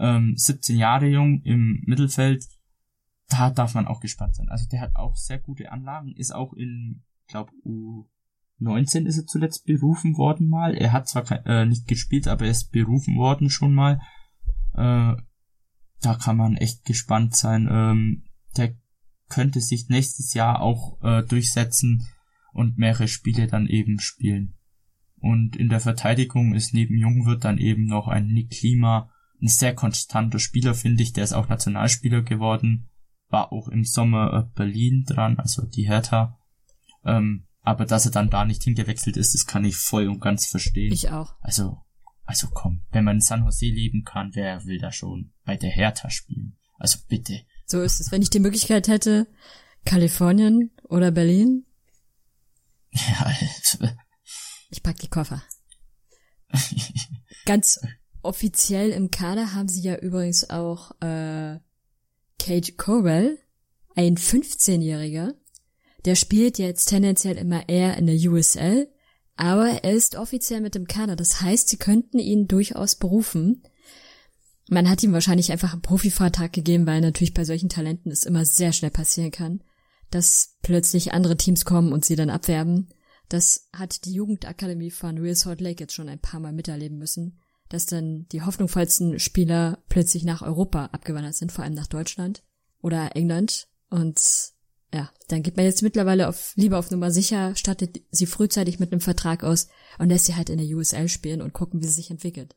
ähm, 17 Jahre jung im Mittelfeld, da darf man auch gespannt sein. Also der hat auch sehr gute Anlagen, ist auch in, glaube U19 ist er zuletzt berufen worden mal. Er hat zwar äh, nicht gespielt, aber er ist berufen worden schon mal. Äh, da kann man echt gespannt sein. Ähm, der könnte sich nächstes Jahr auch äh, durchsetzen und mehrere Spiele dann eben spielen. Und in der Verteidigung ist neben Jungwirt dann eben noch ein Nick Klima, ein sehr konstanter Spieler, finde ich, der ist auch Nationalspieler geworden, war auch im Sommer äh, Berlin dran, also die Hertha. Ähm, aber dass er dann da nicht hingewechselt ist, das kann ich voll und ganz verstehen. Ich auch. Also, also komm, wenn man in San Jose leben kann, wer will da schon bei der Hertha spielen? Also bitte. So ist es. Wenn ich die Möglichkeit hätte, Kalifornien oder Berlin. Ja, also, ich pack die Koffer. Ganz offiziell im Kader haben sie ja übrigens auch äh, Cage Corwell, ein 15-Jähriger. Der spielt jetzt tendenziell immer eher in der USL, aber er ist offiziell mit dem Kader. Das heißt, sie könnten ihn durchaus berufen. Man hat ihm wahrscheinlich einfach einen Profivertrag gegeben, weil natürlich bei solchen Talenten es immer sehr schnell passieren kann, dass plötzlich andere Teams kommen und sie dann abwerben. Das hat die Jugendakademie von Real Salt Lake jetzt schon ein paar Mal miterleben müssen, dass dann die hoffnungsvollsten Spieler plötzlich nach Europa abgewandert sind, vor allem nach Deutschland oder England. Und ja, dann geht man jetzt mittlerweile auf, lieber auf Nummer sicher, stattet sie frühzeitig mit einem Vertrag aus und lässt sie halt in der USL spielen und gucken, wie sie sich entwickelt.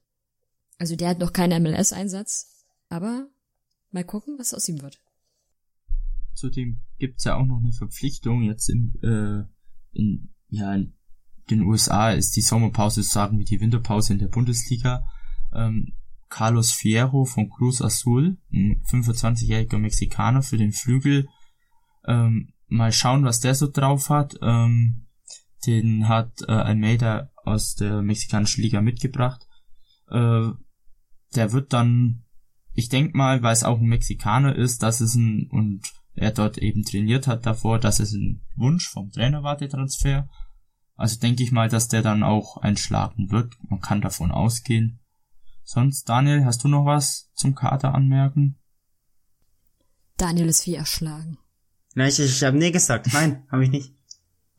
Also der hat noch keinen MLS-Einsatz, aber mal gucken, was aus ihm wird. Zudem gibt's ja auch noch eine Verpflichtung jetzt in, äh, in, ja, in den USA ist die Sommerpause sagen wie die Winterpause in der Bundesliga. Ähm, Carlos Fierro von Cruz Azul, ein 25-jähriger Mexikaner für den Flügel. Ähm, mal schauen, was der so drauf hat. Ähm, den hat äh, Almeida aus der mexikanischen Liga mitgebracht. Äh, der wird dann, ich denk mal, weil es auch ein Mexikaner ist, dass es ein, und er dort eben trainiert hat davor, dass es ein Wunsch vom Trainer war, der Transfer. Also denke ich mal, dass der dann auch einschlagen wird. Man kann davon ausgehen. Sonst, Daniel, hast du noch was zum Kater anmerken? Daniel ist wie erschlagen. Nein, ich, ich habe nee gesagt. Nein, habe ich nicht.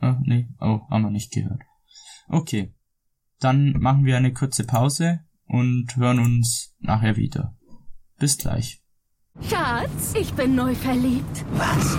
Ah, nee, oh, haben wir nicht gehört. Okay. Dann machen wir eine kurze Pause und hören uns nachher wieder. Bis gleich. Schatz, ich bin neu verliebt. Was?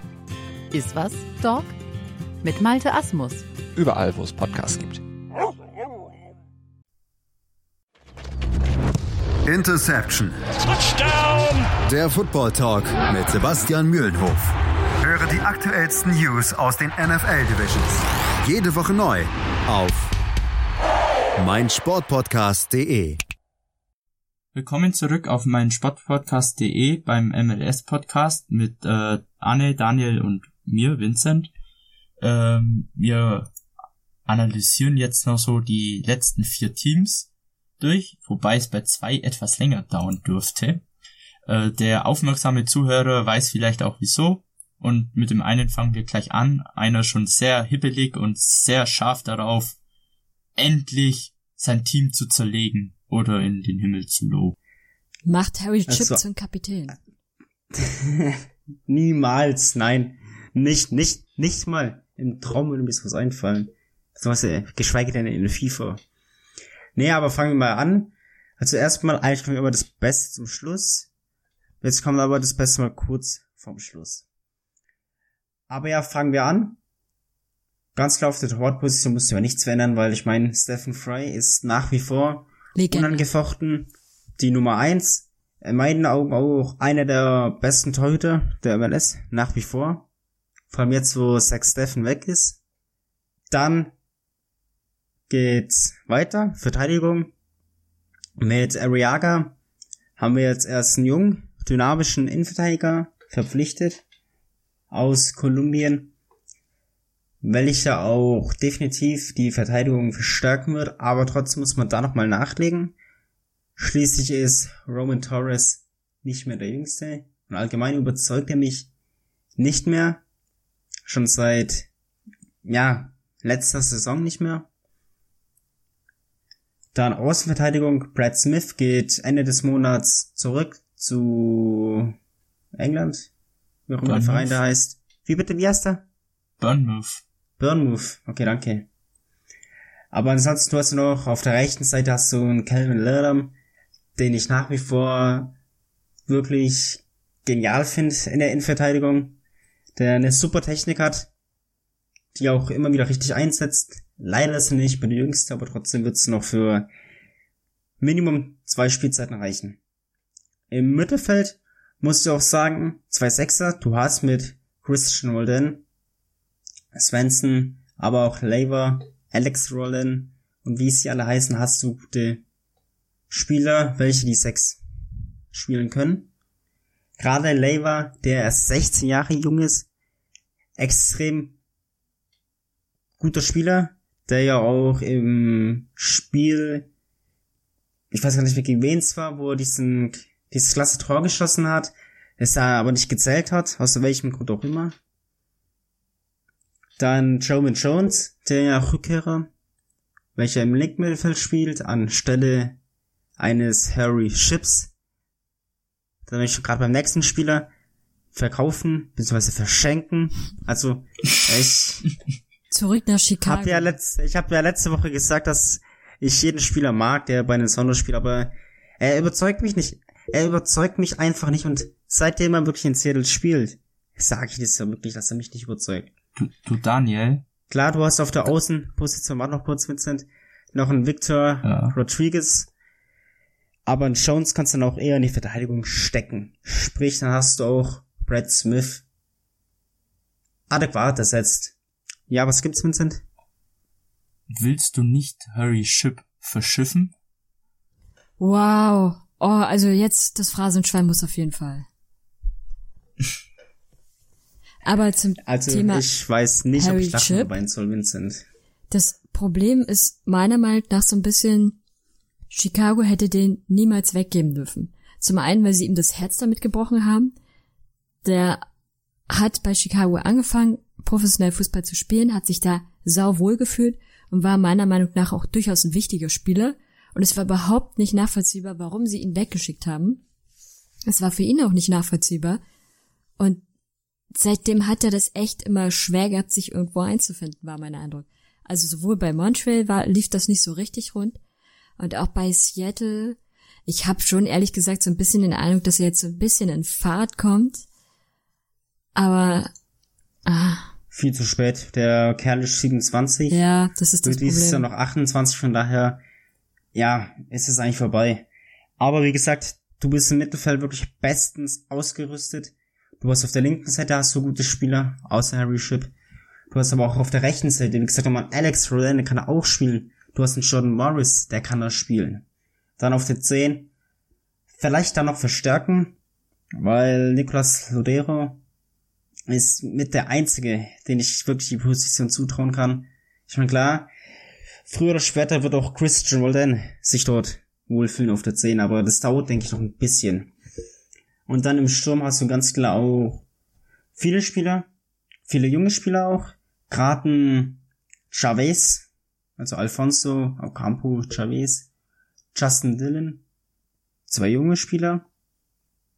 Iswas Dog mit Malte Asmus. Überall, wo es Podcasts gibt. Interception. Touchdown! Der Football Talk mit Sebastian Mühlenhof. Höre die aktuellsten News aus den NFL Divisions. Jede Woche neu auf meinsportpodcast.de. Willkommen zurück auf meinen Sportpodcast.de beim MLS Podcast mit äh, Anne, Daniel und mir, Vincent. Ähm, wir analysieren jetzt noch so die letzten vier Teams durch, wobei es bei zwei etwas länger dauern dürfte. Äh, der aufmerksame Zuhörer weiß vielleicht auch wieso. Und mit dem einen fangen wir gleich an. Einer schon sehr hibbelig und sehr scharf darauf, endlich sein Team zu zerlegen oder in den Himmel zu loben. Macht Harry Chip Also- zum Kapitän. Niemals, nein. Nicht, nicht, nicht mal. Im Traum würde mir was einfallen. Sowas, äh, geschweige denn in FIFA. Nee, aber fangen wir mal an. Also erstmal, eigentlich kommen wir immer das Beste zum Schluss. Jetzt kommt aber das Beste mal kurz vom Schluss. Aber ja, fangen wir an. Ganz klar auf der Torwartposition musste ja nichts verändern, weil ich meine, Stephen Fry ist nach wie vor Legende. unangefochten die Nummer eins. In meinen Augen auch einer der besten Torhüter der MLS, nach wie vor. Vor allem jetzt, wo Zach Steffen weg ist. Dann geht's weiter. Verteidigung. Mit Ariaga haben wir jetzt erst einen jungen, dynamischen Innenverteidiger verpflichtet aus Kolumbien, welcher auch definitiv die Verteidigung verstärken wird, aber trotzdem muss man da nochmal nachlegen. Schließlich ist Roman Torres nicht mehr der Jüngste und allgemein überzeugt er mich nicht mehr. Schon seit, ja, letzter Saison nicht mehr. Dann Außenverteidigung. Brad Smith geht Ende des Monats zurück zu England. Wie auch immer der Verein da heißt. Wie bitte, wie heißt er? Burnmouth. Burnmouth. Okay, danke. Aber ansonsten, du hast noch auf der rechten Seite hast du einen Calvin Lerham, den ich nach wie vor wirklich genial finde in der Innenverteidigung, der eine super Technik hat, die auch immer wieder richtig einsetzt. Leider ist er nicht bei der Jüngste, aber trotzdem wird es noch für Minimum zwei Spielzeiten reichen. Im Mittelfeld musst du auch sagen, zwei Sechser, du hast mit Christian Rolden, Svensson, aber auch Lever, Alex Rollen und wie sie alle heißen, hast du gute Spieler, welche die Sechs spielen können. Gerade Lever, der erst 16 Jahre jung ist, extrem guter Spieler, der ja auch im Spiel, ich weiß gar nicht mehr wen es war, wo er diesen, dieses klasse Tor geschossen hat, es aber nicht gezählt hat, aus welchem Grund auch immer. Dann Joman Jones, der Rückkehrer, welcher im Linkmittelfeld spielt, anstelle eines Harry Ships. Dann möchte ich gerade beim nächsten Spieler verkaufen, bzw. verschenken. Also, ich Zurück nach Chicago. hab ja letzt, ich habe ja letzte Woche gesagt, dass ich jeden Spieler mag, der bei den Sounders spielt, aber er überzeugt mich nicht. Er überzeugt mich einfach nicht und seitdem er wirklich in Seattle spielt, sage ich das ja wirklich, dass er mich nicht überzeugt. Du, du Daniel, Klar, du hast auf der Außenposition, warte noch kurz, Vincent, noch einen Victor Ja. Rodriguez, aber einen Jones kannst du dann auch eher in die Verteidigung stecken. Sprich, dann hast du auch Brad Smith adäquat ersetzt. Ja, was gibt's, Vincent? willst du nicht Harry Ship verschiffen? Wow. Oh, also jetzt das Phrasenschwein muss auf jeden Fall. Aber zum Also Thema, ich weiß nicht, ob Harry ich lachen Chip? soll, Vincent. das Problem ist meiner Meinung nach so ein bisschen, Chicago hätte den niemals weggeben dürfen. Zum einen, weil sie ihm das Herz damit gebrochen haben. Der hat bei Chicago angefangen, professionell Fußball zu spielen, hat sich da sau wohl gefühlt und war meiner Meinung nach auch durchaus ein wichtiger Spieler. Und es war überhaupt nicht nachvollziehbar, warum sie ihn weggeschickt haben. Es war für ihn auch nicht nachvollziehbar. Und seitdem hat er das echt immer schwer gehabt, sich irgendwo einzufinden, war mein Eindruck. Also sowohl bei Montreal war, lief das nicht so richtig rund und auch bei Seattle. Ich habe schon ehrlich gesagt so ein bisschen den Eindruck, dass er jetzt so ein bisschen in Fahrt kommt. Aber ah, Viel zu spät. Der Kerl ist 27. ja, das ist das Und dieses Jahr Problem. noch 28, von daher, ja, ist es eigentlich vorbei. Aber wie gesagt, du bist im Mittelfeld wirklich bestens ausgerüstet. Du hast auf der linken Seite hast du gute Spieler, außer Harry Ship. Du hast aber auch auf der rechten Seite, wie gesagt, nochmal Alex Roland, der kann er auch spielen. Du hast einen Jordan Morris, der kann das spielen. Dann auf der 10, vielleicht dann noch verstärken, weil Nicolas Lodero ist mit der einzige, den ich wirklich die Position zutrauen kann. Ich meine, klar, früher oder später wird auch Christian Walden sich dort wohlfühlen auf der 10, aber das dauert, denke ich, noch ein bisschen. Und dann im Sturm hast du ganz klar auch viele Spieler, viele junge Spieler auch, gerade ein Chavez, also Alfonso, Ocampo, Chavez, Justin Dillon, zwei junge Spieler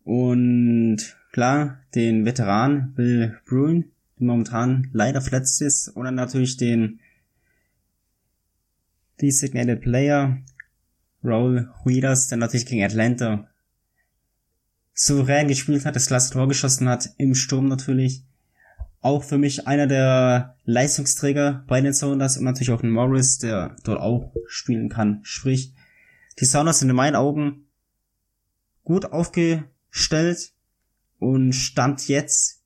und klar, den Veteran Bill Bruin, der momentan leider verletzt ist, und dann natürlich den Designated Player Raul Huidas, der natürlich gegen Atlanta souverän gespielt hat, das klasse Tor geschossen hat, im Sturm natürlich. Auch für mich einer der Leistungsträger bei den Sounders und natürlich auch ein Morris, der dort auch spielen kann. Sprich, die Sounders sind in meinen Augen gut aufgestellt und Stand jetzt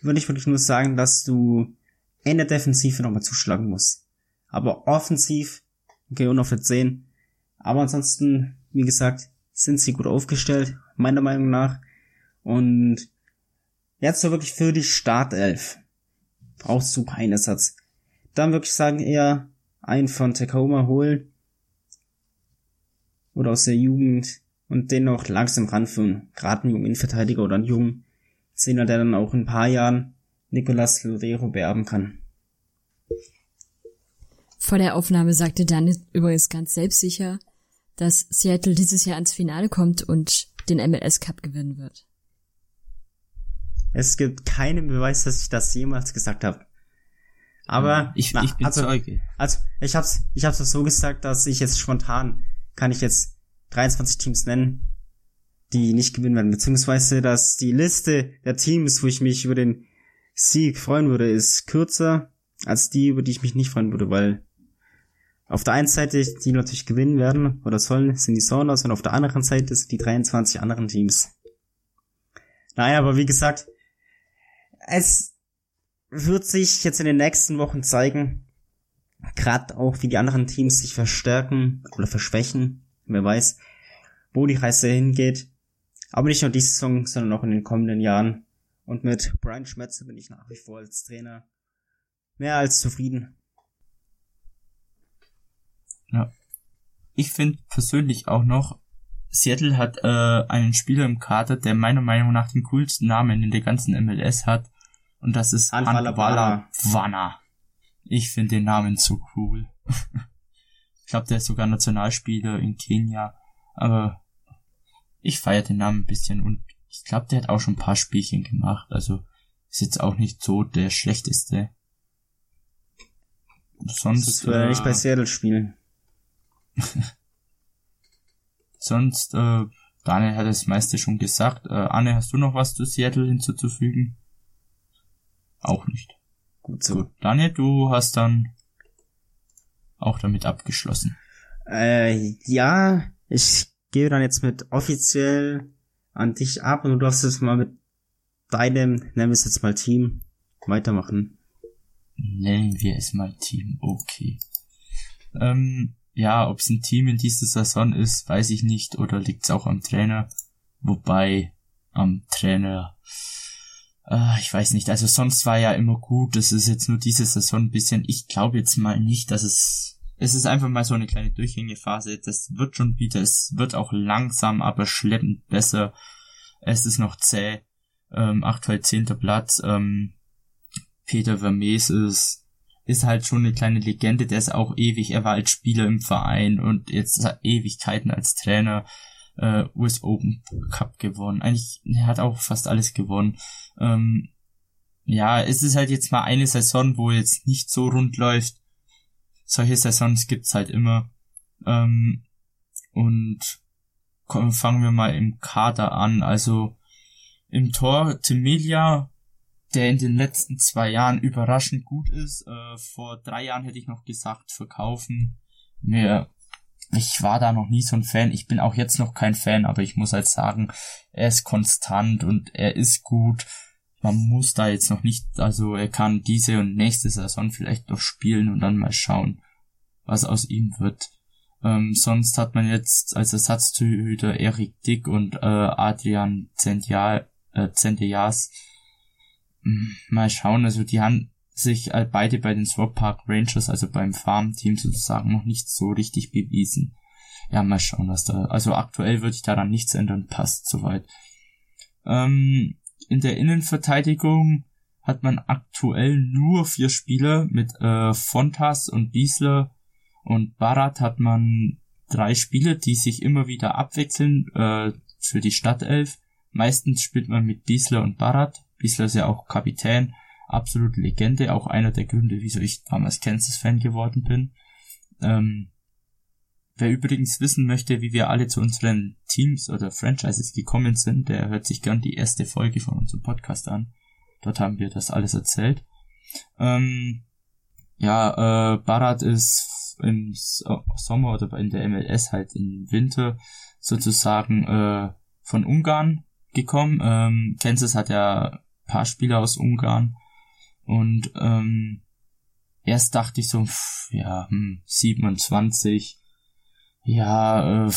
würde ich wirklich nur sagen, dass du in der Defensive nochmal zuschlagen musst. Aber offensiv, okay, und auf der 10. Aber ansonsten wie gesagt, sind sie gut aufgestellt, meiner Meinung nach. Und jetzt so wirklich für die Startelf brauchst du keinen Ersatz. Dann würde ich sagen, eher einen von Tacoma holen. Oder aus der Jugend und den noch langsam ranführen. Gerade einen jungen Innenverteidiger oder einen jungen Zehner, der dann auch in ein paar Jahren Nicolas Lodero beerben kann. Vor der Aufnahme sagte Dan übrigens ganz selbstsicher, dass Seattle dieses Jahr ans Finale kommt und den MLS Cup gewinnen wird. Es gibt keinen Beweis, dass ich das jemals gesagt habe. Aber ich, na, ich bin also, Zeuge. Also ich hab's, ich hab's so gesagt, dass ich jetzt spontan kann ich jetzt 23 Teams nennen, die nicht gewinnen werden, beziehungsweise dass die Liste der Teams, wo ich mich über den Sieg freuen würde, ist kürzer als die, über die ich mich nicht freuen würde, weil auf der einen Seite, die natürlich gewinnen werden oder sollen, sind die Sounders und auf der anderen Seite sind die 23 anderen Teams. Nein, aber wie gesagt, es wird sich jetzt in den nächsten Wochen zeigen, gerade auch wie die anderen Teams sich verstärken oder verschwächen, wer weiß, wo die Reise hingeht. Aber nicht nur diese Saison, sondern auch in den kommenden Jahren. Und mit Brian Schmetzer bin ich nach wie vor als Trainer mehr als zufrieden. Ja. Ich finde persönlich auch noch, Seattle hat äh, einen Spieler im Kader, der meiner Meinung nach den coolsten Namen in der ganzen MLS hat. Und das ist Handwala Wanna. Ich finde den Namen so cool. ich glaube, der ist sogar Nationalspieler in Kenia. Aber ich feiere den Namen ein bisschen und ich glaube, der hat auch schon ein paar Spielchen gemacht. Also ist jetzt auch nicht so der schlechteste. Sonst. Das würde äh, nicht bei Seattle spielen. Sonst, äh, Daniel hat das meiste schon gesagt. Äh, Anne, hast du noch was zu Seattle hinzuzufügen? Auch nicht. Gut so. Gut. Daniel, du hast dann auch damit abgeschlossen. Äh, ja, ich gehe dann jetzt mit offiziell an dich ab und du darfst jetzt mal mit deinem, nennen wir es jetzt mal Team, weitermachen. Nennen wir es mal Team, okay. Ähm, ja, ob es ein Team in dieser Saison ist, weiß ich nicht, oder liegt es auch am Trainer. Wobei am Trainer, äh, ich weiß nicht, also sonst war ja immer gut, das ist jetzt nur diese Saison ein bisschen, ich glaube jetzt mal nicht, dass es, es ist einfach mal so eine kleine Durchgängephase, das wird schon wieder, es wird auch langsam, aber schleppend besser, es ist noch zäh, ähm, aktuell zehnter Platz, ähm, Peter Vermees ist ist halt schon eine kleine Legende, der ist auch ewig, er war als Spieler im Verein und jetzt Ewigkeiten als Trainer, äh, US Open Cup gewonnen. Eigentlich, er hat auch fast alles gewonnen. Ähm, ja, es ist halt jetzt mal eine Saison, wo jetzt nicht so rund läuft. Solche Saisons gibt's halt immer. Ähm, und komm, fangen wir mal im Kader an. Also im Tor Timilia der in den letzten zwei Jahren überraschend gut ist. Äh, vor drei Jahren hätte ich noch gesagt, verkaufen. Mir, ich war da noch nie so ein Fan. Ich bin auch jetzt noch kein Fan, aber ich muss halt sagen, er ist konstant und er ist gut. Man muss da jetzt noch nicht, also er kann diese und nächste Saison vielleicht noch spielen und dann mal schauen, was aus ihm wird. Ähm, sonst hat man jetzt als Ersatztorhüter Erik Dick und äh, Adrian Zendias äh, Zendias mal schauen, also die haben sich äh, beide bei den Swap Park Rangers, also beim Farm-Team sozusagen, noch nicht so richtig bewiesen. Ja, mal schauen, was da. Also aktuell würde ich daran nichts ändern, passt soweit. Ähm, in der Innenverteidigung hat man aktuell nur vier Spieler mit äh, Fontas und Biesler und Barat hat man drei Spieler, die sich immer wieder abwechseln äh, für die Stadtelf. Meistens spielt man mit Biesler und Barat. Bisher ist ja auch Kapitän, absolute Legende, auch einer der Gründe, wieso ich damals Kansas-Fan geworden bin. Ähm, wer übrigens wissen möchte, wie wir alle zu unseren Teams oder Franchises gekommen sind, der hört sich gern die erste Folge von unserem Podcast an. Dort haben wir das alles erzählt. Ähm, ja, äh, Barat ist im Sommer oder in der MLS halt im Winter sozusagen äh, von Ungarn gekommen. Ähm, Kansas hat ja paar Spieler aus Ungarn. Und ähm, erst dachte ich so, pff, ja, hm, 27, ja, äh,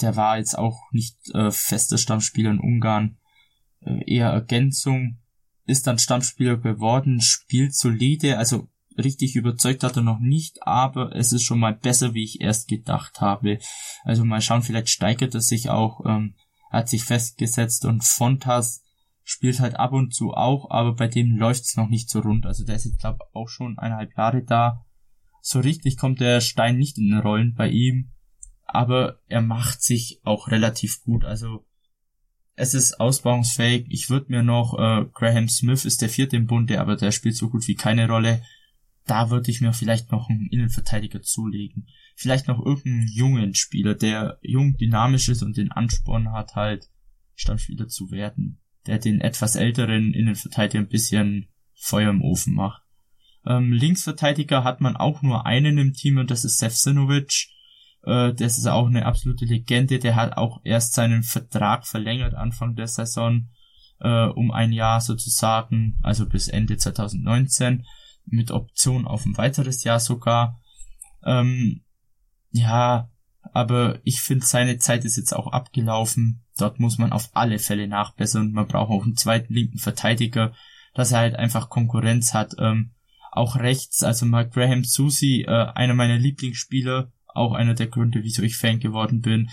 der war jetzt auch nicht äh, fester Stammspieler in Ungarn, äh, eher Ergänzung, ist dann Stammspieler geworden, spielt solide, also richtig überzeugt hat er noch nicht, aber es ist schon mal besser, wie ich erst gedacht habe. Also mal schauen, vielleicht steigert er sich auch, ähm, hat sich festgesetzt und Fontas spielt halt ab und zu auch, aber bei dem läuft's noch nicht so rund. Also der ist jetzt, glaube auch schon eineinhalb Jahre da. So richtig kommt der Stein nicht in den Rollen bei ihm, aber er macht sich auch relativ gut. Also es ist ausbauungsfähig. Ich würde mir noch, äh, Graham Smith ist der vierte im Bunde, aber der spielt so gut wie keine Rolle. Da würde ich mir vielleicht noch einen Innenverteidiger zulegen. Vielleicht noch irgendeinen jungen Spieler, der jung, dynamisch ist und den Ansporn hat, halt Stammspieler zu werden der den etwas älteren Innenverteidiger ein bisschen Feuer im Ofen macht. Ähm, Linksverteidiger hat man auch nur einen im Team und das ist Sefcinovic. Äh, das ist auch eine absolute Legende. Der hat auch erst seinen Vertrag verlängert Anfang der Saison äh, um ein Jahr sozusagen, also bis Ende 2019 mit Option auf ein weiteres Jahr sogar. Ähm, ja, aber ich finde, seine Zeit ist jetzt auch abgelaufen. Dort muss man auf alle Fälle nachbessern. Man braucht auch einen zweiten linken Verteidiger, dass er halt einfach Konkurrenz hat. Ähm, auch rechts, also Mark Graham Susi, äh, einer meiner Lieblingsspieler, auch einer der Gründe, wieso ich Fan geworden bin.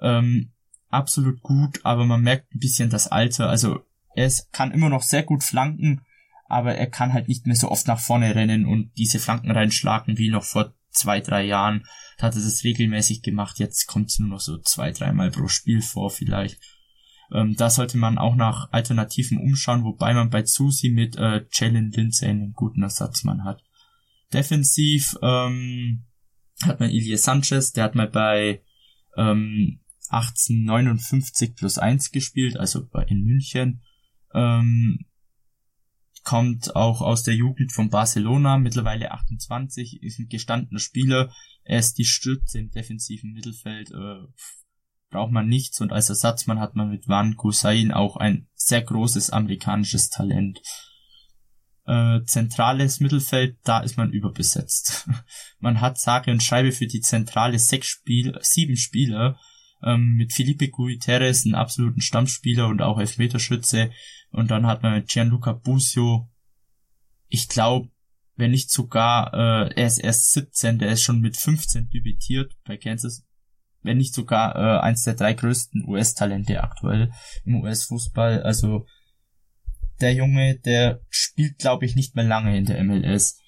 Ähm, absolut gut, aber man merkt ein bisschen das Alter. Also er kann immer noch sehr gut flanken, aber er kann halt nicht mehr so oft nach vorne rennen und diese Flanken reinschlagen wie noch vor zwei, drei Jahren. Hat er das regelmäßig gemacht. Jetzt kommt es nur noch so zwei, dreimal pro Spiel vor vielleicht. Ähm, da sollte man auch nach Alternativen umschauen, wobei man bei Susi mit äh, Jalen Lindsay einen guten Ersatzmann hat. Defensiv ähm, hat man Ilie Sanchez, der hat mal bei ähm, 1859 plus 1 gespielt, also in München. Ähm, kommt auch aus der Jugend von Barcelona, mittlerweile 28, ist ein gestandener Spieler. Er ist die Stütze im defensiven Mittelfeld, äh, braucht man nichts und als Ersatzmann hat man mit Van Gusain auch ein sehr großes amerikanisches Talent. Äh, zentrales Mittelfeld, da ist man überbesetzt. man hat sage und Scheibe für die zentrale sechs Spiel, sieben Spieler, ähm, mit Felipe Guiterres, einen absoluten Stammspieler und auch Elfmeterschütze, und dann hat man mit Gianluca Busio, ich glaube, wenn nicht sogar, äh, er ist erst 17, der ist schon mit 15 debütiert bei Kansas, wenn nicht sogar äh, eins der drei größten US-Talente aktuell im US-Fußball. Also der Junge, der spielt, glaube ich, nicht mehr lange in der MLS.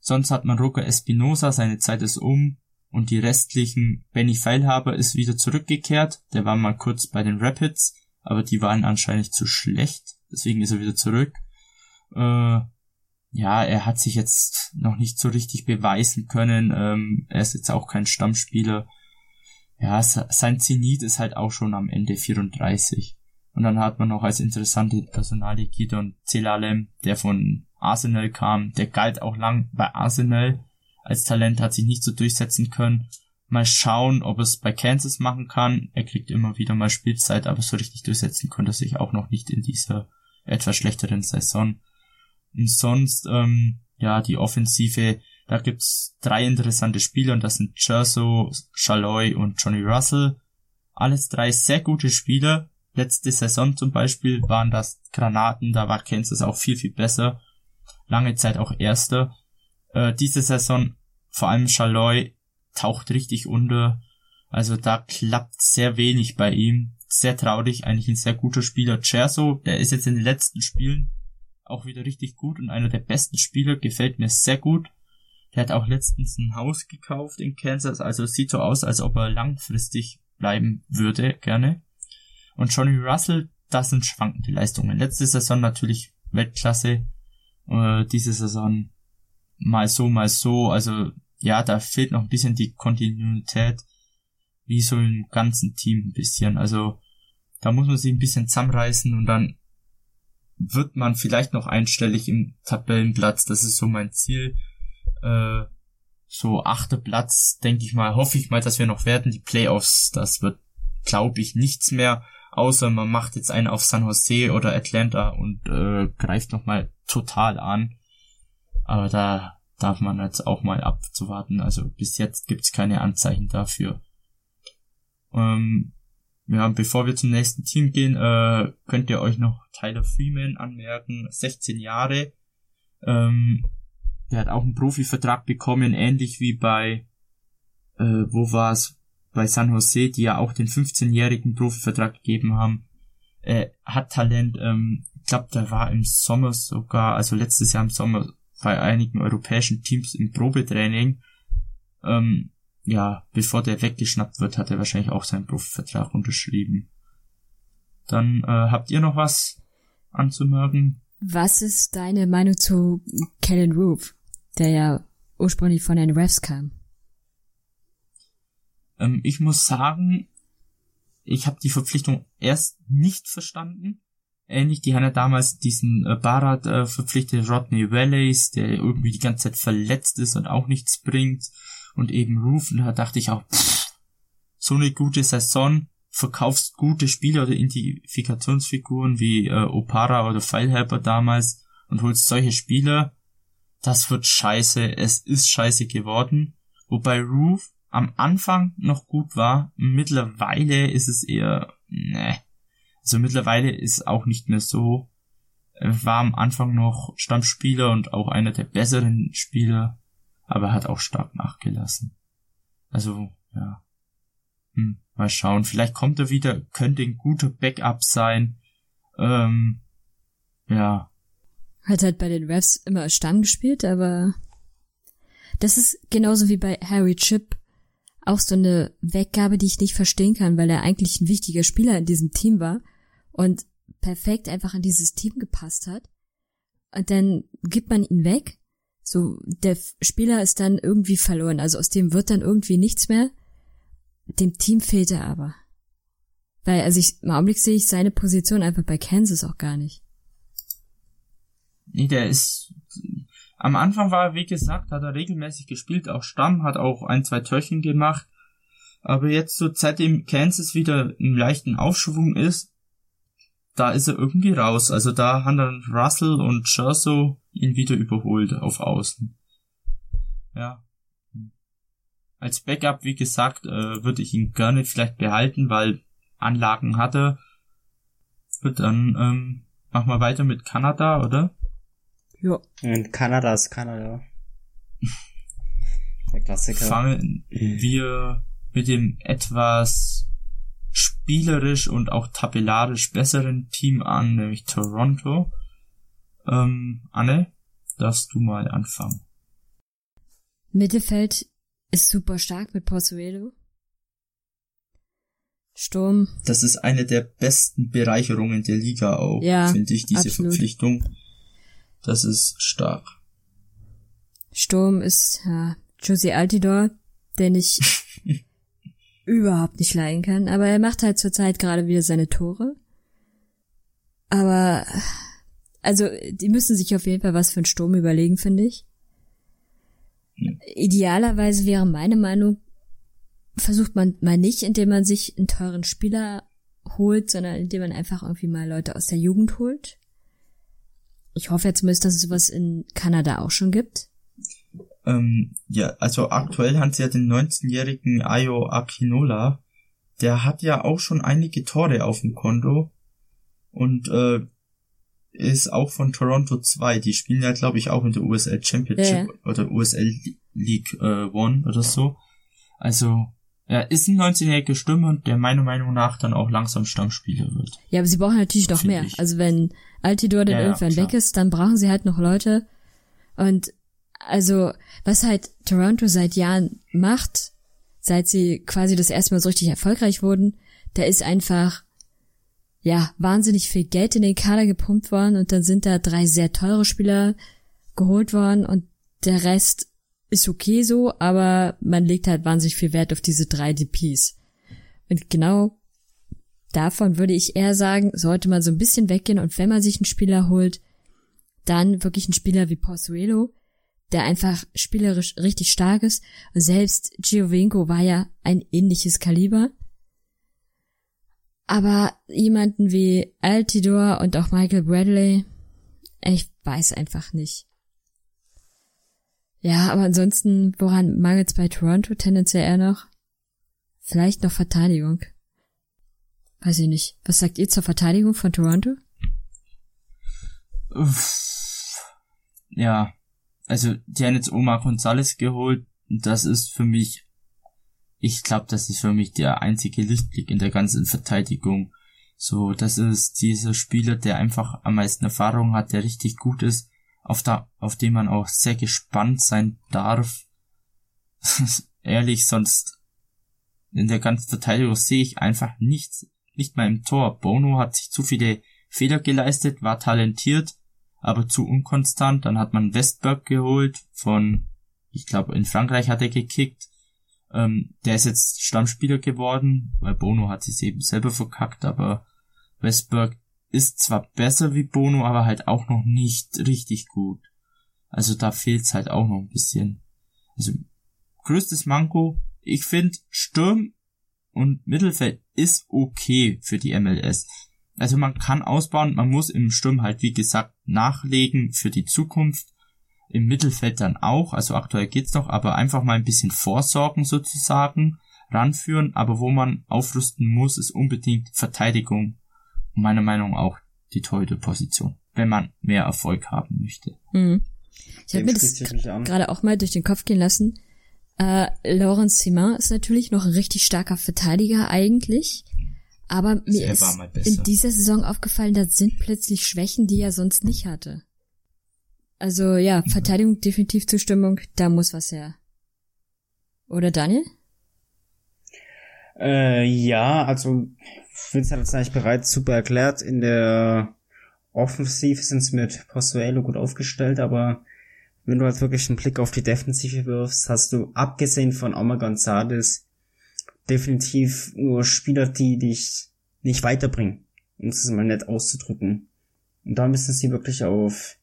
Sonst hat man Roca Espinosa, seine Zeit ist um und die restlichen Benny Feilhaber ist wieder zurückgekehrt. Der war mal kurz bei den Rapids, aber die waren anscheinend zu schlecht deswegen ist er wieder zurück. Äh, ja, er hat sich jetzt noch nicht so richtig beweisen können. Ähm, er ist jetzt auch kein Stammspieler. Ja, sein Zenit ist halt auch schon am Ende 34. Und dann hat man noch als interessante Personalie Gidon Zelalem, der von Arsenal kam. Der galt auch lang bei Arsenal. Als Talent hat sich nicht so durchsetzen können. Mal schauen, ob es bei Kansas machen kann. Er kriegt immer wieder mal Spielzeit, aber so richtig durchsetzen konnte er sich auch noch nicht in dieser etwas schlechteren Saison. Und sonst, ähm, ja, die Offensive, da gibt's drei interessante Spieler und das sind Cherso, Chaloy und Johnny Russell. Alles drei sehr gute Spieler. Letzte Saison zum Beispiel waren das Granaten, da war Kansas auch viel, viel besser. Lange Zeit auch Erster. Äh, diese Saison, vor allem Chaloy, taucht richtig unter. Also da klappt sehr wenig bei ihm sehr traurig, eigentlich ein sehr guter Spieler. Cherso, der ist jetzt in den letzten Spielen auch wieder richtig gut und einer der besten Spieler, gefällt mir sehr gut. Der hat auch letztens ein Haus gekauft in Kansas, also sieht so aus, als ob er langfristig bleiben würde, gerne. Und Johnny Russell, das sind schwankende Leistungen. Letzte Saison natürlich Weltklasse, äh, diese Saison mal so, mal so, also ja, da fehlt noch ein bisschen die Kontinuität wie so im ganzen Team ein bisschen. Also da muss man sich ein bisschen zusammenreißen und dann wird man vielleicht noch einstellig im Tabellenplatz. Das ist so mein Ziel. Äh, so achter Platz, denke ich mal, hoffe ich mal, dass wir noch werden. Die Playoffs, das wird, glaube ich, nichts mehr, außer man macht jetzt einen auf San Jose oder Atlanta und äh, greift noch mal total an. Aber da darf man jetzt auch mal abzuwarten. Also bis jetzt gibt's keine Anzeichen dafür. Ähm, ja, bevor wir zum nächsten Team gehen, äh, könnt ihr euch noch Tyler Freeman anmerken, 16 Jahre. Ähm, der hat auch einen Profivertrag bekommen, ähnlich wie bei, äh, wo war es, bei San Jose, die ja auch den 15-jährigen Profivertrag gegeben haben. Er hat Talent, ähm, ich glaube, der war im Sommer sogar, also letztes Jahr im Sommer bei einigen europäischen Teams im Probetraining. Ähm, ja, bevor der weggeschnappt wird, hat er wahrscheinlich auch seinen Profivertrag unterschrieben. Dann äh, habt ihr noch was anzumerken? Was ist deine Meinung zu Kellen Roof, der ja ursprünglich von den Refs kam? Ähm, ich muss sagen, ich habe die Verpflichtung erst nicht verstanden. Ähnlich, die haben ja damals diesen äh, Barat äh, verpflichtet, Rodney Wallace, der irgendwie die ganze Zeit verletzt ist und auch nichts bringt. Und eben und da dachte ich auch, pff, so eine gute Saison, verkaufst gute Spieler oder Identifikationsfiguren wie äh, Opara oder Filehelper damals und holst solche Spieler, das wird scheiße, es ist scheiße geworden. Wobei Roof am Anfang noch gut war, mittlerweile ist es eher, ne. Also mittlerweile ist auch nicht mehr so. Er war am Anfang noch Stammspieler und auch einer der besseren Spieler aber hat auch stark nachgelassen. Also, ja. Hm, mal schauen. Vielleicht kommt er wieder, könnte ein guter Backup sein. Ähm, ja. Hat halt bei den Refs immer Stamm gespielt, aber das ist genauso wie bei Harry Chip auch so eine Weggabe, die ich nicht verstehen kann, weil er eigentlich ein wichtiger Spieler in diesem Team war und perfekt einfach in dieses Team gepasst hat. Und dann gibt man ihn weg so, der Spieler ist dann irgendwie verloren. Also aus dem wird dann irgendwie nichts mehr. Dem Team fehlt er aber. Weil, also ich, im Augenblick sehe ich seine Position einfach bei Kansas auch gar nicht. Nee, der ist, am Anfang war er, wie gesagt, hat er regelmäßig gespielt, auch Stamm, hat auch ein, zwei Törchen gemacht. Aber jetzt so, seitdem Kansas wieder im leichten Aufschwung ist, da ist er irgendwie raus. Also da haben dann Russell und Cherso ihn wieder überholt auf Außen. Ja. Als Backup, wie gesagt, äh, würde ich ihn gerne vielleicht behalten, weil Anlagen hatte. Wird dann ähm, machen wir weiter mit Kanada, oder? Ja. In Kanada ist Kanada. Der Klassiker. Fangen wir mit dem etwas spielerisch und auch tabellarisch besseren Team an, nämlich Toronto. Ähm, Anne, darfst du mal anfangen. Mittelfeld ist super stark mit Pozuelo. Sturm. Das ist eine der besten Bereicherungen der Liga auch, ja, finde ich, diese absolut. Verpflichtung. Das ist stark. Sturm ist ja, Josie Altidor, den ich überhaupt nicht leiden kann, aber er macht halt zurzeit gerade wieder seine Tore. Aber also, die müssen sich auf jeden Fall was für einen Sturm überlegen, finde ich. Idealerweise wäre meine Meinung, versucht man mal nicht, indem man sich einen teuren Spieler holt, sondern indem man einfach irgendwie mal Leute aus der Jugend holt. Ich hoffe jetzt zumindest, dass es sowas in Kanada auch schon gibt. Ähm, ja, also aktuell haben sie ja den 19-jährigen Ayo Akinola. Der hat ja auch schon einige Tore auf dem Konto. Und äh, ist auch von Toronto 2. Die spielen ja, glaube ich, auch in der USL Championship ja, ja. oder USL League äh, One oder so. Also, er ist ein 19-jähriger Stürmer und der meiner Meinung nach dann auch langsam Stammspieler wird. Ja, aber sie brauchen natürlich noch mehr. Ich. Also wenn Altidor dann ja, irgendwann weg ist, dann brauchen sie halt noch Leute. Und also, was halt Toronto seit Jahren macht, seit sie quasi das erste Mal so richtig erfolgreich wurden, da ist einfach ja, wahnsinnig viel Geld in den Kader gepumpt worden und dann sind da drei sehr teure Spieler geholt worden und der Rest ist okay so, aber man legt halt wahnsinnig viel Wert auf diese drei DPs. Und genau davon würde ich eher sagen, sollte man so ein bisschen weggehen und wenn man sich einen Spieler holt, dann wirklich einen Spieler wie Pozuelo, der einfach spielerisch richtig stark ist. Selbst Giovinco war ja ein ähnliches Kaliber. Aber jemanden wie Altidor und auch Michael Bradley, ich weiß einfach nicht. Ja, aber ansonsten, woran mangelt es bei Toronto tendenziell eher noch? Vielleicht noch Verteidigung. Weiß ich nicht. Was sagt ihr zur Verteidigung von Toronto? Ja, also die haben jetzt Omar Gonzalez geholt. Das ist für mich, ich glaube, das ist für mich der einzige Lichtblick in der ganzen Verteidigung. So, das ist dieser Spieler, der einfach am meisten Erfahrung hat, der richtig gut ist, auf, da, auf den man auch sehr gespannt sein darf. Ehrlich, sonst in der ganzen Verteidigung sehe ich einfach nichts, nicht mal im Tor. Bono hat sich zu viele Fehler geleistet, war talentiert, aber zu unkonstant. Dann hat man Westberg geholt von, ich glaube, in Frankreich hat er gekickt. Ähm, der ist jetzt Stammspieler geworden, weil Bono hat sich eben selber verkackt, aber Westberg ist zwar besser wie Bono, aber halt auch noch nicht richtig gut. Also da fehlt's halt auch noch ein bisschen. Also größtes Manko, ich finde Sturm und Mittelfeld ist okay für die MLS. Also man kann ausbauen, man muss im Sturm halt wie gesagt nachlegen für die Zukunft. Im Mittelfeld dann auch, also aktuell geht's noch, aber einfach mal ein bisschen vorsorgen sozusagen, ranführen, aber wo man aufrüsten muss, ist unbedingt Verteidigung. Meiner Meinung nach auch die Torhüter-Position, wenn man mehr Erfolg haben möchte. Mhm. Ich habe mir das gerade auch mal durch den Kopf gehen lassen. Äh, Laurent Simon ist natürlich noch ein richtig starker Verteidiger eigentlich. Aber mir ist in dieser Saison aufgefallen, da sind plötzlich Schwächen, die er sonst nicht hatte. Also ja, mhm. Verteidigung definitiv Zustimmung, da muss was her. Oder Daniel? Äh, ja, also Vince hat es eigentlich bereits super erklärt. In der Offensive sind sie mit Postuelo gut aufgestellt, aber wenn du halt wirklich einen Blick auf die Defensive wirfst, hast du abgesehen von Omar Gonzalez definitiv nur Spieler, die dich nicht weiterbringen, um es mal nett auszudrücken. Und da müssen sie wirklich auf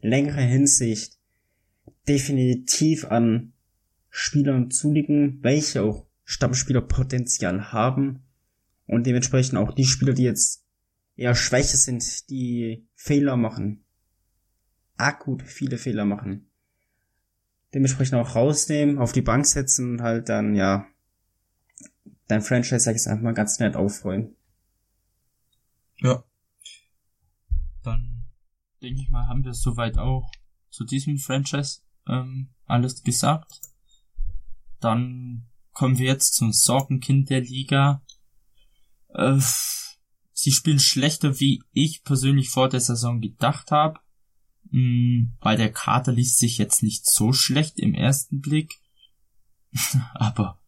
längere Hinsicht definitiv an Spielern zulegen, welche auch Stammspielerpotenzial haben und dementsprechend auch die Spieler, die jetzt eher schwächer sind, die Fehler machen, akut viele Fehler machen, dementsprechend auch rausnehmen, auf die Bank setzen und halt dann, ja, dein Franchise, sag ich einfach mal, ganz nett aufräumen. Ja. Dann denke ich mal, haben wir soweit auch zu diesem Franchise ähm, alles gesagt. Dann kommen wir jetzt zum Sorgenkind der Liga. Äh, sie spielen schlechter, wie ich persönlich vor der Saison gedacht habe. Hm, weil der Kater liest sich jetzt nicht so schlecht im ersten Blick. Aber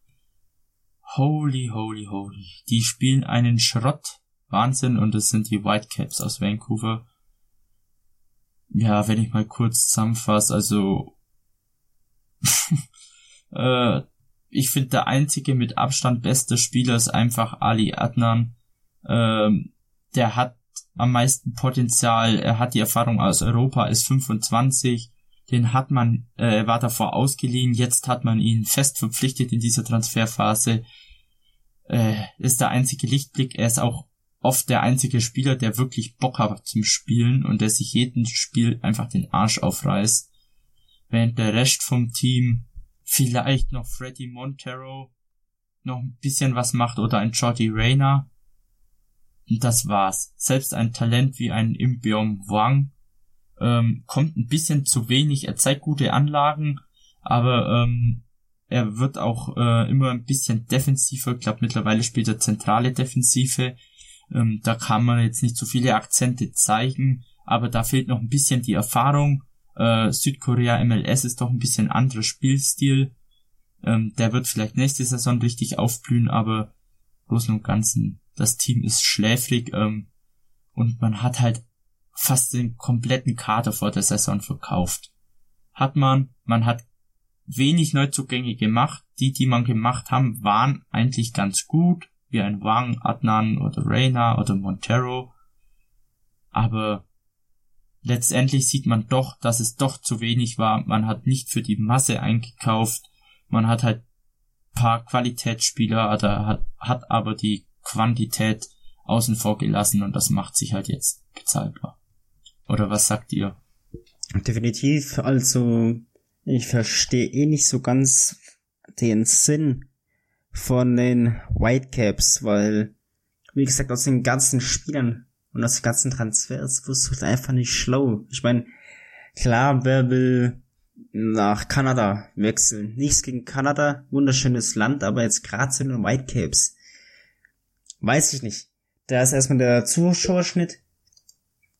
holy, holy, holy. Die spielen einen Schrott. Wahnsinn. Und es sind die Whitecaps aus Vancouver. Ja, wenn ich mal kurz zusammenfasse, also äh, ich finde der einzige mit Abstand beste Spieler ist einfach Ali Adnan. Ähm, der hat am meisten Potenzial, er hat die Erfahrung aus Europa, ist 25, den hat man, äh, er war davor ausgeliehen, jetzt hat man ihn fest verpflichtet in dieser Transferphase. Äh, ist der einzige Lichtblick, er ist auch oft der einzige Spieler, der wirklich Bock hat zum Spielen und der sich jeden Spiel einfach den Arsch aufreißt. Während der Rest vom Team vielleicht noch Freddy Montero noch ein bisschen was macht oder ein Jordi Rayner. Und das war's. Selbst ein Talent wie ein Imbiom Wang ähm, kommt ein bisschen zu wenig. Er zeigt gute Anlagen, aber ähm, er wird auch äh, immer ein bisschen defensiver. Ich glaube, mittlerweile spielt er zentrale Defensive. Ähm, da kann man jetzt nicht so viele Akzente zeigen, aber da fehlt noch ein bisschen die Erfahrung. Äh, Südkorea MLS ist doch ein bisschen anderer Spielstil. Ähm, der wird vielleicht nächste Saison richtig aufblühen, aber Großen und Ganzen, das Team ist schläfrig ähm, und man hat halt fast den kompletten Kader vor der Saison verkauft. Hat man, man hat wenig Neuzugänge gemacht. Die, die man gemacht haben, waren eigentlich ganz gut, wie ein Wang, Adnan oder Reyna oder Montero. Aber letztendlich sieht man doch, dass es doch zu wenig war. Man hat nicht für die Masse eingekauft. Man hat halt paar Qualitätsspieler, oder hat, hat aber die Quantität außen vor gelassen und das macht sich halt jetzt bezahlbar. Oder was sagt ihr? Definitiv, also ich verstehe eh nicht so ganz den Sinn von den Whitecaps, weil, wie gesagt, aus den ganzen Spielern und aus den ganzen Transfers wirst du einfach nicht schlau. Ich meine, klar, wer will nach Kanada wechseln? Nichts gegen Kanada, wunderschönes Land, aber jetzt gerade zu den Whitecaps. Weiß ich nicht. Da ist erstmal der Zuschauerschnitt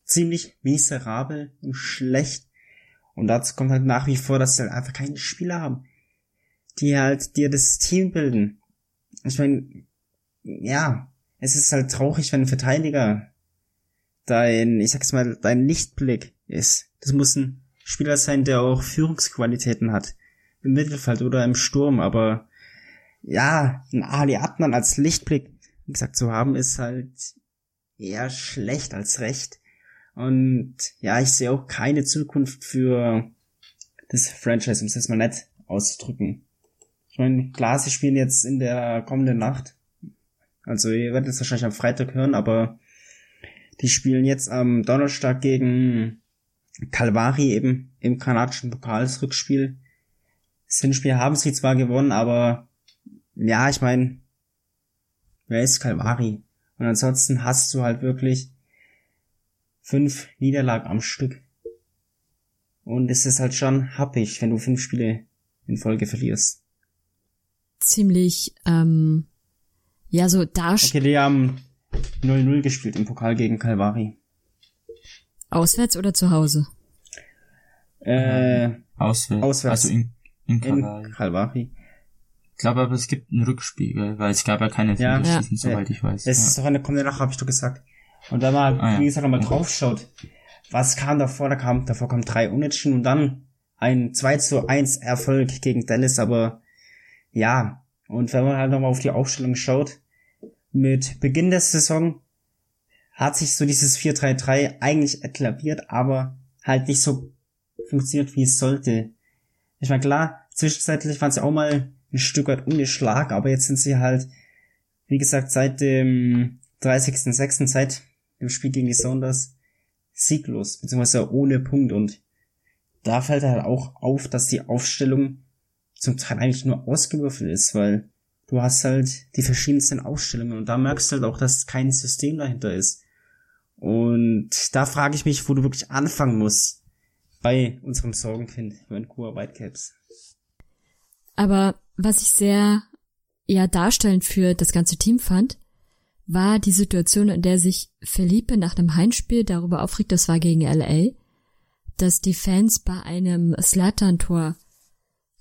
ziemlich miserabel und schlecht. Und dazu kommt halt nach wie vor, dass sie halt einfach keine Spieler haben, die halt dir das Team bilden. Ich meine, ja, es ist halt traurig, wenn ein Verteidiger dein, ich sag's mal, dein Lichtblick ist. Das muss ein Spieler sein, der auch Führungsqualitäten hat. Im Mittelfeld oder im Sturm, aber ja, ein Ali Adnan als Lichtblick, wie gesagt, zu haben, ist halt eher schlecht als recht. Und ja, ich sehe auch keine Zukunft für das Franchise, um es jetzt mal nett auszudrücken. Ich meine, klar, sie spielen jetzt in der kommenden Nacht. Also ihr werdet es wahrscheinlich am Freitag hören, aber die spielen jetzt am Donnerstag gegen Calvari eben im kanadischen Pokalsrückspiel. Das Hinspiel haben sie zwar gewonnen, aber ja, ich meine, wer ist Calvari? Und ansonsten hast du halt wirklich fünf Niederlagen am Stück. Und es ist halt schon happig, wenn du fünf Spiele in Folge verlierst ziemlich, ähm, ja, so darstellen. Okay, die haben 0-0 gespielt im Pokal gegen Calvari. Auswärts oder zu Hause? Äh, auswärts. auswärts. Also in, in Calvari. In Calvari. Ich glaube aber, es gibt ein Rückspiel, weil es gab ja keine ja, ja. soweit ich weiß. Es ja. ist doch eine kommende Nacht, habe ich doch gesagt. Und da mal, ah, ja. wie gesagt, nochmal okay. draufschaut. Was kam davor? Da kam, davor kam drei Unentschieden und dann ein 2 zu 1 Erfolg gegen Dallas, aber ja, und wenn man halt nochmal auf die Aufstellung schaut, mit Beginn der Saison hat sich so dieses 4-3-3 eigentlich etabliert, aber halt nicht so funktioniert, wie es sollte. Ich meine, klar, zwischenzeitlich waren sie auch mal ein Stück weit ungeschlagen, aber jetzt sind sie halt, wie gesagt, seit dem 30.06., seit dem Spiel gegen die Sounders, sieglos, beziehungsweise ohne Punkt und da fällt halt auch auf, dass die Aufstellung zum Teil eigentlich nur ausgewürfelt ist, weil du hast halt die verschiedensten Ausstellungen und da merkst du halt auch, dass kein System dahinter ist. Und da frage ich mich, wo du wirklich anfangen musst bei unserem Sorgenkind Vancouver Whitecaps. Aber was ich sehr ja darstellend für das ganze Team fand, war die Situation, in der sich Felipe nach einem Heimspiel darüber aufregt, das war gegen LA, dass die Fans bei einem Slatan-Tor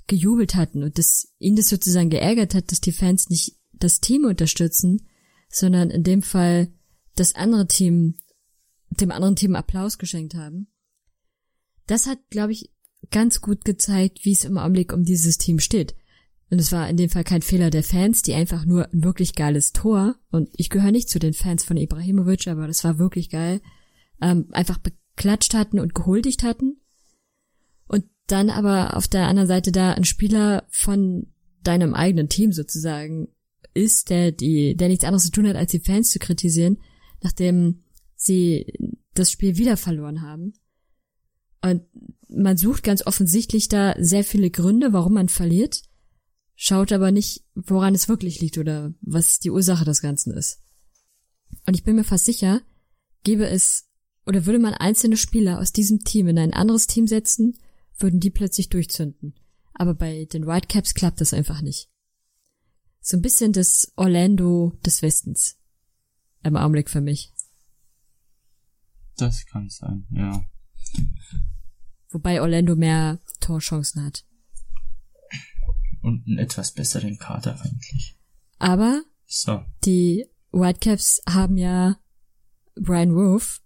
gejubelt hatten und dass ihn das sozusagen geärgert hat, dass die Fans nicht das Team unterstützen, sondern in dem Fall das andere Team, dem anderen Team Applaus geschenkt haben. Das hat, glaube ich, ganz gut gezeigt, wie es im Augenblick um dieses Team steht. Und es war in dem Fall kein Fehler der Fans, die einfach nur ein wirklich geiles Tor, und ich gehöre nicht zu den Fans von Ibrahimovic, aber das war wirklich geil, ähm, einfach beklatscht hatten und gehuldigt hatten. Dann aber auf der anderen Seite da ein Spieler von deinem eigenen Team sozusagen ist, der die, der nichts anderes zu tun hat, als die Fans zu kritisieren, nachdem sie das Spiel wieder verloren haben. Und man sucht ganz offensichtlich da sehr viele Gründe, warum man verliert, schaut aber nicht, woran es wirklich liegt oder was die Ursache des Ganzen ist. Und ich bin mir fast sicher, gäbe es oder würde man einzelne Spieler aus diesem Team in ein anderes Team setzen, würden die plötzlich durchzünden. Aber bei den Whitecaps klappt das einfach nicht. So ein bisschen das Orlando des Westens. Im Augenblick für mich. Das kann sein, ja. Wobei Orlando mehr Torchancen hat. Und einen etwas besseren Kader eigentlich. Aber so. die Whitecaps haben ja Brian Roof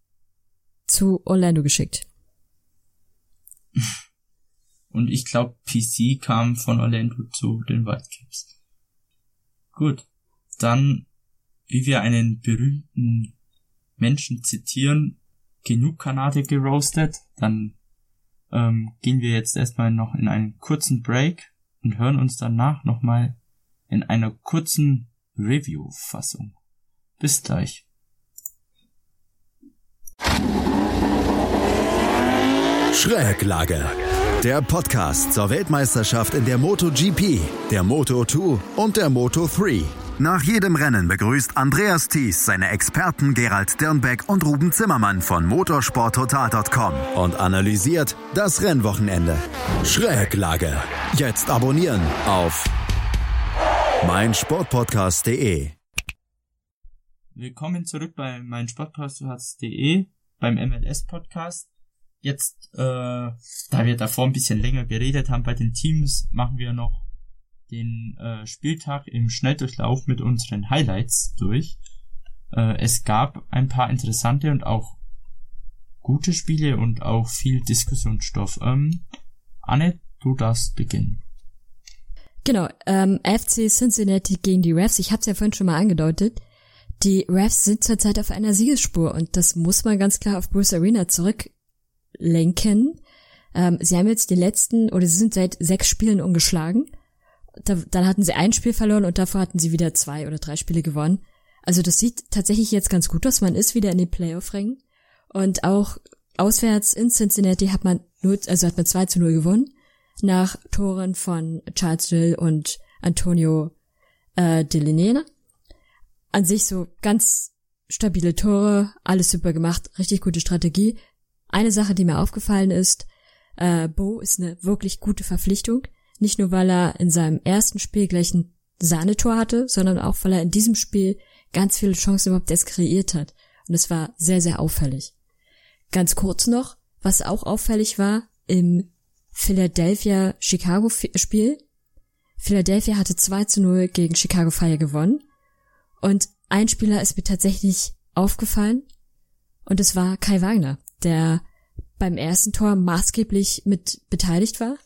zu Orlando geschickt. Und ich glaube, PC kam von Orlando zu den Whitecaps. Gut. Dann, wie wir einen berühmten Menschen zitieren, genug Kanadier geroastet, dann ähm, gehen wir jetzt erstmal noch in einen kurzen Break und hören uns danach nochmal in einer kurzen Review-Fassung. Bis gleich. Schräglage. Der Podcast zur Weltmeisterschaft in der MotoGP, der Moto2 und der Moto3. Nach jedem Rennen begrüßt Andreas Thies seine Experten Gerald Dirnbeck und Ruben Zimmermann von motorsporttotal.com und analysiert das Rennwochenende. Schräglage. Jetzt abonnieren auf meinsportpodcast.de. Willkommen zurück bei meinsportpodcast.de beim MLS Podcast. Jetzt, äh, da wir davor ein bisschen länger geredet haben bei den Teams, machen wir noch den äh, Spieltag im Schnelldurchlauf mit unseren Highlights durch. Äh, es gab ein paar interessante und auch gute Spiele und auch viel Diskussionsstoff. Ähm, Anne, du darfst beginnen. Genau, ähm, FC Cincinnati gegen die Refs. Ich habe es ja vorhin schon mal angedeutet. Die Refs sind zurzeit auf einer Siegesspur und das muss man ganz klar auf Bruce Arena zurücklenken. Ähm, sie haben jetzt die letzten, oder sie sind seit sechs Spielen ungeschlagen da, dann hatten sie ein Spiel verloren und davor hatten sie wieder zwei oder drei Spiele gewonnen. Also das sieht tatsächlich jetzt ganz gut aus. Man ist wieder in den Playoff-Rängen. Und auch auswärts in Cincinnati hat man nur, also hat man 2 zu 0 gewonnen. Nach Toren von Charles Gill und Antonio äh, Delinena. An sich so ganz stabile Tore, alles super gemacht, richtig gute Strategie. Eine Sache, die mir aufgefallen ist, äh, Bo ist eine wirklich gute Verpflichtung. Nicht nur, weil er in seinem ersten Spiel gleich ein Sahnetor hatte, sondern auch, weil er in diesem Spiel ganz viele Chancen überhaupt erst kreiert hat. Und es war sehr, sehr auffällig. Ganz kurz noch, was auch auffällig war im Philadelphia-Chicago-Spiel. Philadelphia hatte 2 zu 0 gegen Chicago Fire gewonnen. Und ein Spieler ist mir tatsächlich aufgefallen. Und es war Kai Wagner, der beim ersten Tor maßgeblich mit beteiligt war.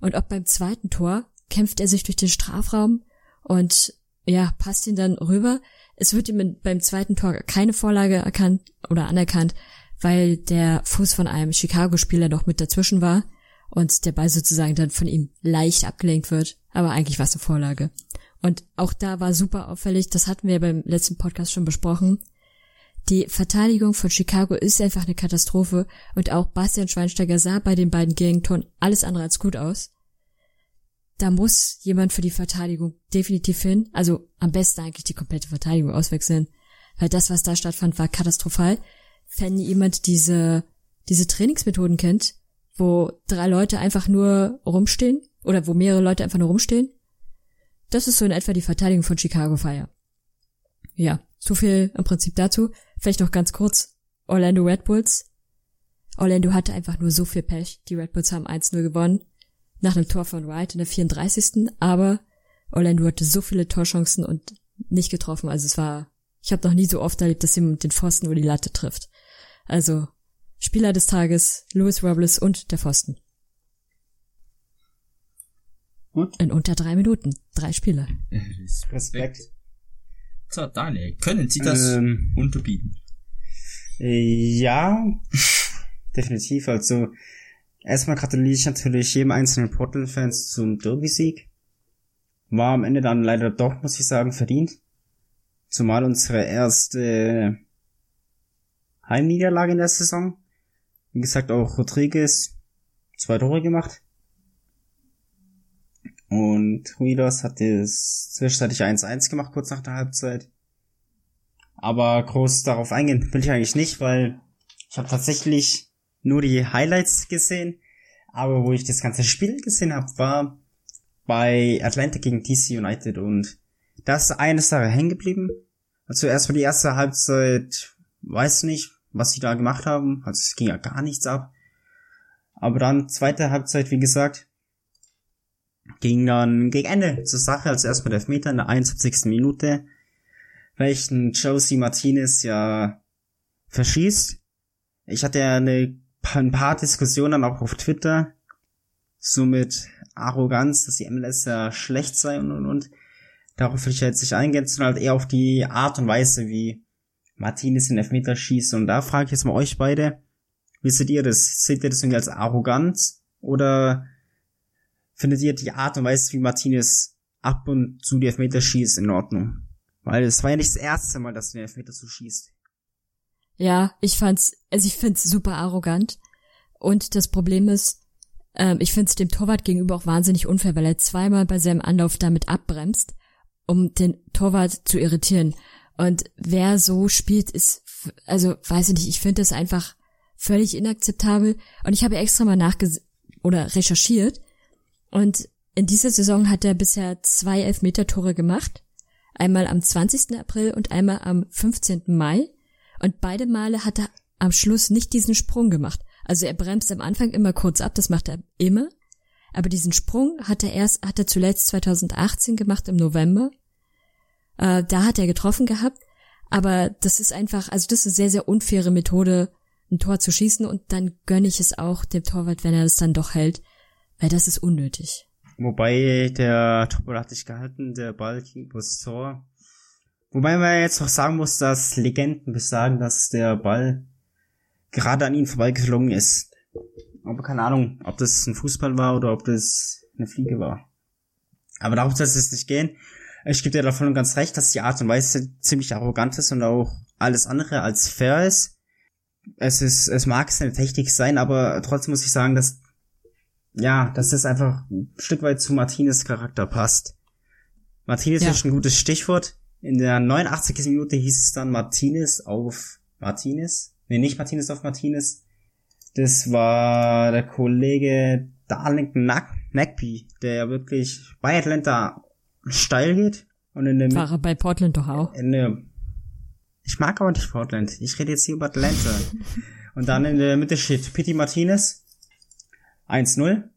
Und auch beim zweiten Tor kämpft er sich durch den Strafraum und ja, passt ihn dann rüber. Es wird ihm beim zweiten Tor keine Vorlage erkannt oder anerkannt, weil der Fuß von einem Chicago-Spieler noch mit dazwischen war und der Ball sozusagen dann von ihm leicht abgelenkt wird. Aber eigentlich war es eine Vorlage. Und auch da war super auffällig, das hatten wir beim letzten Podcast schon besprochen. Die Verteidigung von Chicago ist einfach eine Katastrophe und auch Bastian Schweinsteiger sah bei den beiden Gegentoren alles andere als gut aus. Da muss jemand für die Verteidigung definitiv hin. Also am besten eigentlich die komplette Verteidigung auswechseln. Weil das, was da stattfand, war katastrophal. Wenn jemand diese, diese Trainingsmethoden kennt, wo drei Leute einfach nur rumstehen oder wo mehrere Leute einfach nur rumstehen, das ist so in etwa die Verteidigung von Chicago Fire. Ja, so viel im Prinzip dazu. Vielleicht noch ganz kurz. Orlando Red Bulls. Orlando hatte einfach nur so viel Pech. Die Red Bulls haben 1-0 gewonnen. Nach einem Tor von Wright in der 34. Aber Orlando hatte so viele Torchancen und nicht getroffen. Also es war, ich habe noch nie so oft erlebt, dass jemand den Pfosten oder die Latte trifft. Also Spieler des Tages, Louis Robles und der Pfosten. Gut. In unter drei Minuten. Drei Spieler. Respekt. So, Daniel, können Sie das Ähm, unterbieten? Ja, definitiv. Also erstmal gratuliere ich natürlich jedem einzelnen Portal-Fans zum Derby-Sieg. War am Ende dann leider doch, muss ich sagen, verdient. Zumal unsere erste Heimniederlage in der Saison. Wie gesagt, auch Rodriguez zwei Tore gemacht. Und Ruidos hat es zwischenzeitlich 1-1 gemacht, kurz nach der Halbzeit. Aber groß darauf eingehen will ich eigentlich nicht, weil ich habe tatsächlich nur die Highlights gesehen. Aber wo ich das ganze Spiel gesehen habe, war bei Atlanta gegen DC United und da ist eine Sache hängen geblieben. Also erstmal die erste Halbzeit, weiß nicht, was sie da gemacht haben. Also es ging ja gar nichts ab. Aber dann zweite Halbzeit, wie gesagt, ging dann gegen Ende zur Sache, also erstmal der Elfmeter in der 71. Minute, welchen Josie Martinez ja verschießt. Ich hatte ja eine, ein paar Diskussionen dann auch auf Twitter, so mit Arroganz, dass die MLS ja schlecht sei und und und. Darauf will ich jetzt nicht eingehen, sondern halt eher auf die Art und Weise, wie Martinez den Elfmeter schießt. Und da frage ich jetzt mal euch beide, wie seht ihr das? Seht ihr das irgendwie als Arroganz? Oder findet ihr die Art und Weise, wie Martinez ab und zu die Elfmeter schießt, in Ordnung? Weil es war ja nicht das erste Mal, dass du den Elfmeter so schießt. Ja, ich fand's, also ich find's super arrogant. Und das Problem ist, Ähm, ich finde es dem Torwart gegenüber auch wahnsinnig unfair, weil er zweimal bei seinem Anlauf damit abbremst, um den Torwart zu irritieren. Und wer so spielt, ist, also weiß ich nicht, ich finde das einfach völlig inakzeptabel. Und ich habe extra mal nachges oder recherchiert. Und in dieser Saison hat er bisher zwei Elfmeter-Tore gemacht. Einmal am 20. April und einmal am 15. Mai. Und beide Male hat er am Schluss nicht diesen Sprung gemacht. Also er bremst am Anfang immer kurz ab, das macht er immer. Aber diesen Sprung hat er erst, hat er zuletzt 2018 gemacht im November. Äh, da hat er getroffen gehabt. Aber das ist einfach, also das ist eine sehr, sehr unfaire Methode, ein Tor zu schießen und dann gönne ich es auch dem Torwart, wenn er das dann doch hält, weil das ist unnötig. Wobei der Torwart hat sich gehalten, der Ball ging übers Tor. Wobei man jetzt auch sagen muss, dass Legenden besagen, dass der Ball gerade an ihn vorbeigeflogen ist. Aber keine Ahnung, ob das ein Fußball war oder ob das eine Fliege war. Aber darum soll es nicht gehen. Ich gebe dir davon ganz recht, dass die Art und Weise ziemlich arrogant ist und auch alles andere als fair ist. Es ist, es mag seine Technik sein, aber trotzdem muss ich sagen, dass, ja, dass das einfach ein Stück weit zu Martinez Charakter passt. Martinez ja. ist ein gutes Stichwort. In der 89. Minute hieß es dann Martinez auf Martinez. Nee, nicht Martinez auf Martinez. Das war der Kollege Darlington Nagby, der ja wirklich bei Atlanta steil geht. Und in der Fahrer bei Portland doch auch. In der, ich mag aber nicht Portland. Ich rede jetzt hier über Atlanta. und dann in der Mitte steht Pity Martinez. 1-0.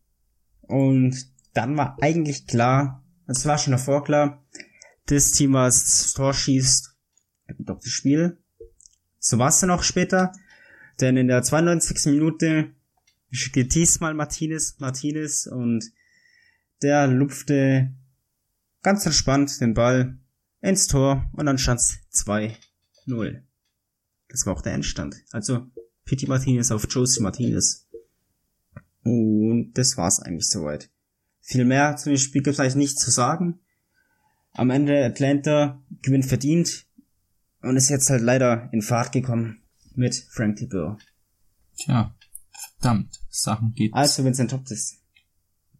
Und dann war eigentlich klar, es war schon davor klar, das Team, was das Tor schießt, doch das Spiel. So war es dann auch später. Denn in der 92. Minute geht diesmal Martinez, Martinez und der lupfte ganz entspannt den Ball ins Tor und dann stand's 2-0. Das war auch der Endstand. Also Pity Martinez auf Josie Martinez. Und das war's eigentlich soweit. Viel mehr zu dem Spiel gibt's eigentlich nichts zu sagen. Am Ende Atlanta gewinnt verdient und ist jetzt halt leider in Fahrt gekommen mit Frank DeBoer. Tja, verdammt, Sachen gibt's. Also Vincent Top ist.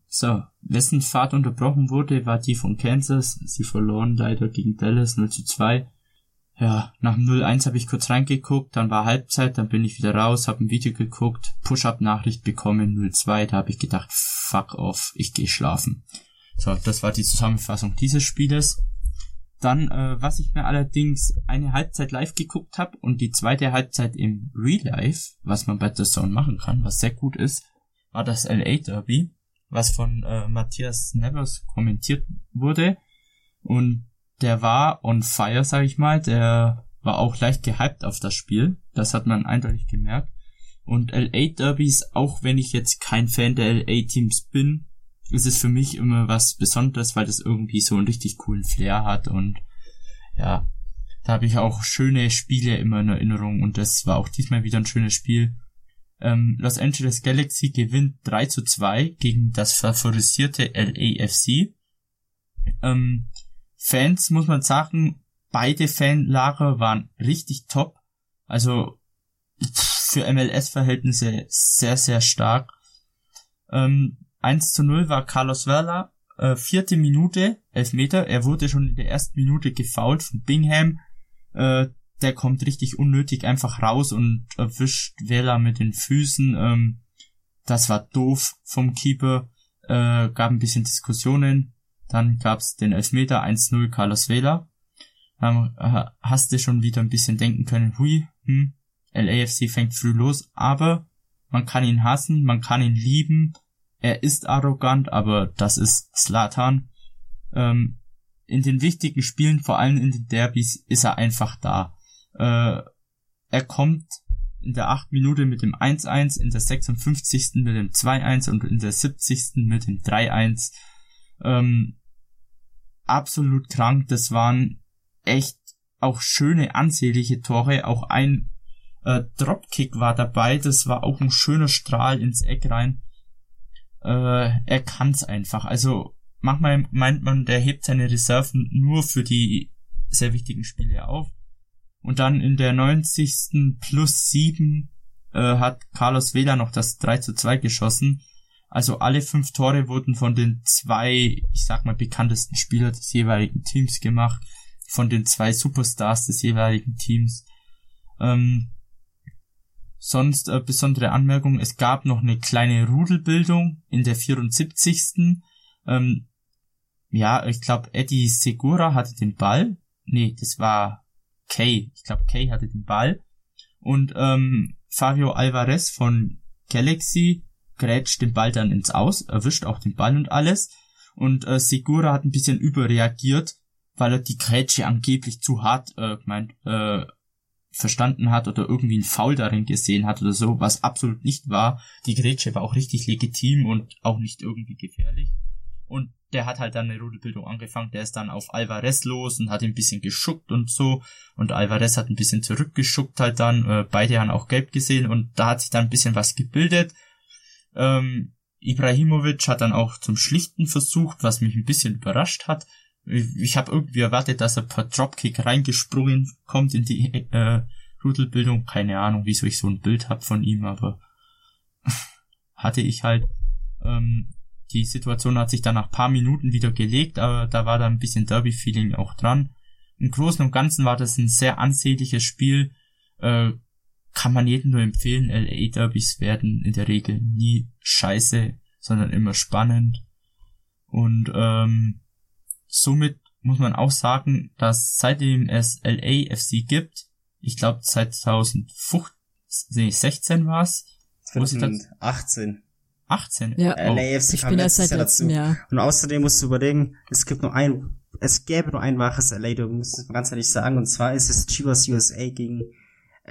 So, wessen Fahrt unterbrochen wurde, war die von Kansas. Sie verloren leider gegen Dallas 0 zu 2. Ja, nach dem 0-1 habe ich kurz reingeguckt, dann war Halbzeit, dann bin ich wieder raus, habe ein Video geguckt, Push-Up-Nachricht bekommen, 0-2, da habe ich gedacht, fuck off, ich gehe schlafen. So, das war die Zusammenfassung dieses Spieles. Dann, äh, was ich mir allerdings eine Halbzeit live geguckt habe und die zweite Halbzeit im Real Life, was man bei The Zone machen kann, was sehr gut ist, war das LA Derby was von äh, Matthias Nevers kommentiert wurde. Und der war on fire, sag ich mal. Der war auch leicht gehypt auf das Spiel. Das hat man eindeutig gemerkt. Und LA Derbys, auch wenn ich jetzt kein Fan der LA Teams bin, ist es für mich immer was Besonderes, weil das irgendwie so einen richtig coolen Flair hat und ja, da habe ich auch schöne Spiele immer in Erinnerung und das war auch diesmal wieder ein schönes Spiel. Ähm, Los Angeles Galaxy gewinnt 3 zu 2 gegen das favorisierte LAFC. Ähm, Fans, muss man sagen, beide Fanlager waren richtig top. Also für MLS-Verhältnisse sehr, sehr stark. Ähm, 1 zu 0 war Carlos Vela, äh, vierte Minute, Elfmeter. Er wurde schon in der ersten Minute gefoult von Bingham. Äh, der kommt richtig unnötig einfach raus und erwischt Vela mit den Füßen. Ähm, das war doof vom Keeper. Äh, gab ein bisschen Diskussionen. Dann gab's den Elfmeter 1-0 Carlos Vela. Ähm, hast du schon wieder ein bisschen denken können, hui, hm, LAFC fängt früh los, aber man kann ihn hassen, man kann ihn lieben. Er ist arrogant, aber das ist Slatan. Ähm, in den wichtigen Spielen, vor allem in den Derbys, ist er einfach da. Äh, er kommt in der 8 Minute mit dem 1-1, in der 56. mit dem 2-1 und in der 70. mit dem 3-1. Ähm, absolut krank. Das waren echt auch schöne, ansehnliche Tore. Auch ein äh, Dropkick war dabei. Das war auch ein schöner Strahl ins Eck rein. Äh, er kann's einfach. Also manchmal meint man, der hebt seine Reserven nur für die sehr wichtigen Spiele auf. Und dann in der 90. plus 7 äh, hat Carlos Vela noch das 3 zu 2 geschossen. Also alle fünf Tore wurden von den zwei, ich sag mal, bekanntesten Spielern des jeweiligen Teams gemacht, von den zwei Superstars des jeweiligen Teams. Ähm, sonst äh, besondere Anmerkung, es gab noch eine kleine Rudelbildung in der 74. Ähm, ja, ich glaube, Eddie Segura hatte den Ball. Nee, das war Kay. Ich glaube, Kay hatte den Ball. Und ähm, Fabio Alvarez von Galaxy grätscht den Ball dann ins Aus, erwischt auch den Ball und alles. Und äh, Segura hat ein bisschen überreagiert, weil er die Grätsche angeblich zu hart äh, meint, äh, verstanden hat oder irgendwie ein Foul darin gesehen hat oder so, was absolut nicht war. Die Grätsche war auch richtig legitim und auch nicht irgendwie gefährlich. Und der hat halt dann eine Rudelbildung angefangen, der ist dann auf Alvarez los und hat ihn ein bisschen geschuckt und so. Und Alvarez hat ein bisschen zurückgeschuckt halt dann, äh, beide haben auch gelb gesehen und da hat sich dann ein bisschen was gebildet. Ähm, Ibrahimovic hat dann auch zum Schlichten versucht, was mich ein bisschen überrascht hat. Ich, ich habe irgendwie erwartet, dass er per Dropkick reingesprungen kommt in die äh, Rudelbildung. Keine Ahnung, wieso ich so ein Bild hab von ihm, aber hatte ich halt. Ähm, die Situation hat sich dann nach paar Minuten wieder gelegt, aber da war da ein bisschen Derby-Feeling auch dran. Im Großen und Ganzen war das ein sehr ansehnliches Spiel. Äh, kann man jedem nur empfehlen. LA Derbys werden in der Regel nie scheiße, sondern immer spannend. Und ähm, somit muss man auch sagen, dass seitdem es LAFC gibt, ich glaube 2016 war es. 2018. 18. Ja, oh. LAFC ich kam bin erst seit letztem dazu. Jahr. Und außerdem musst du überlegen, es gibt nur ein, es gäbe nur ein wahres LA, du musst es mal ganz ehrlich sagen, und zwar ist es Chivas USA gegen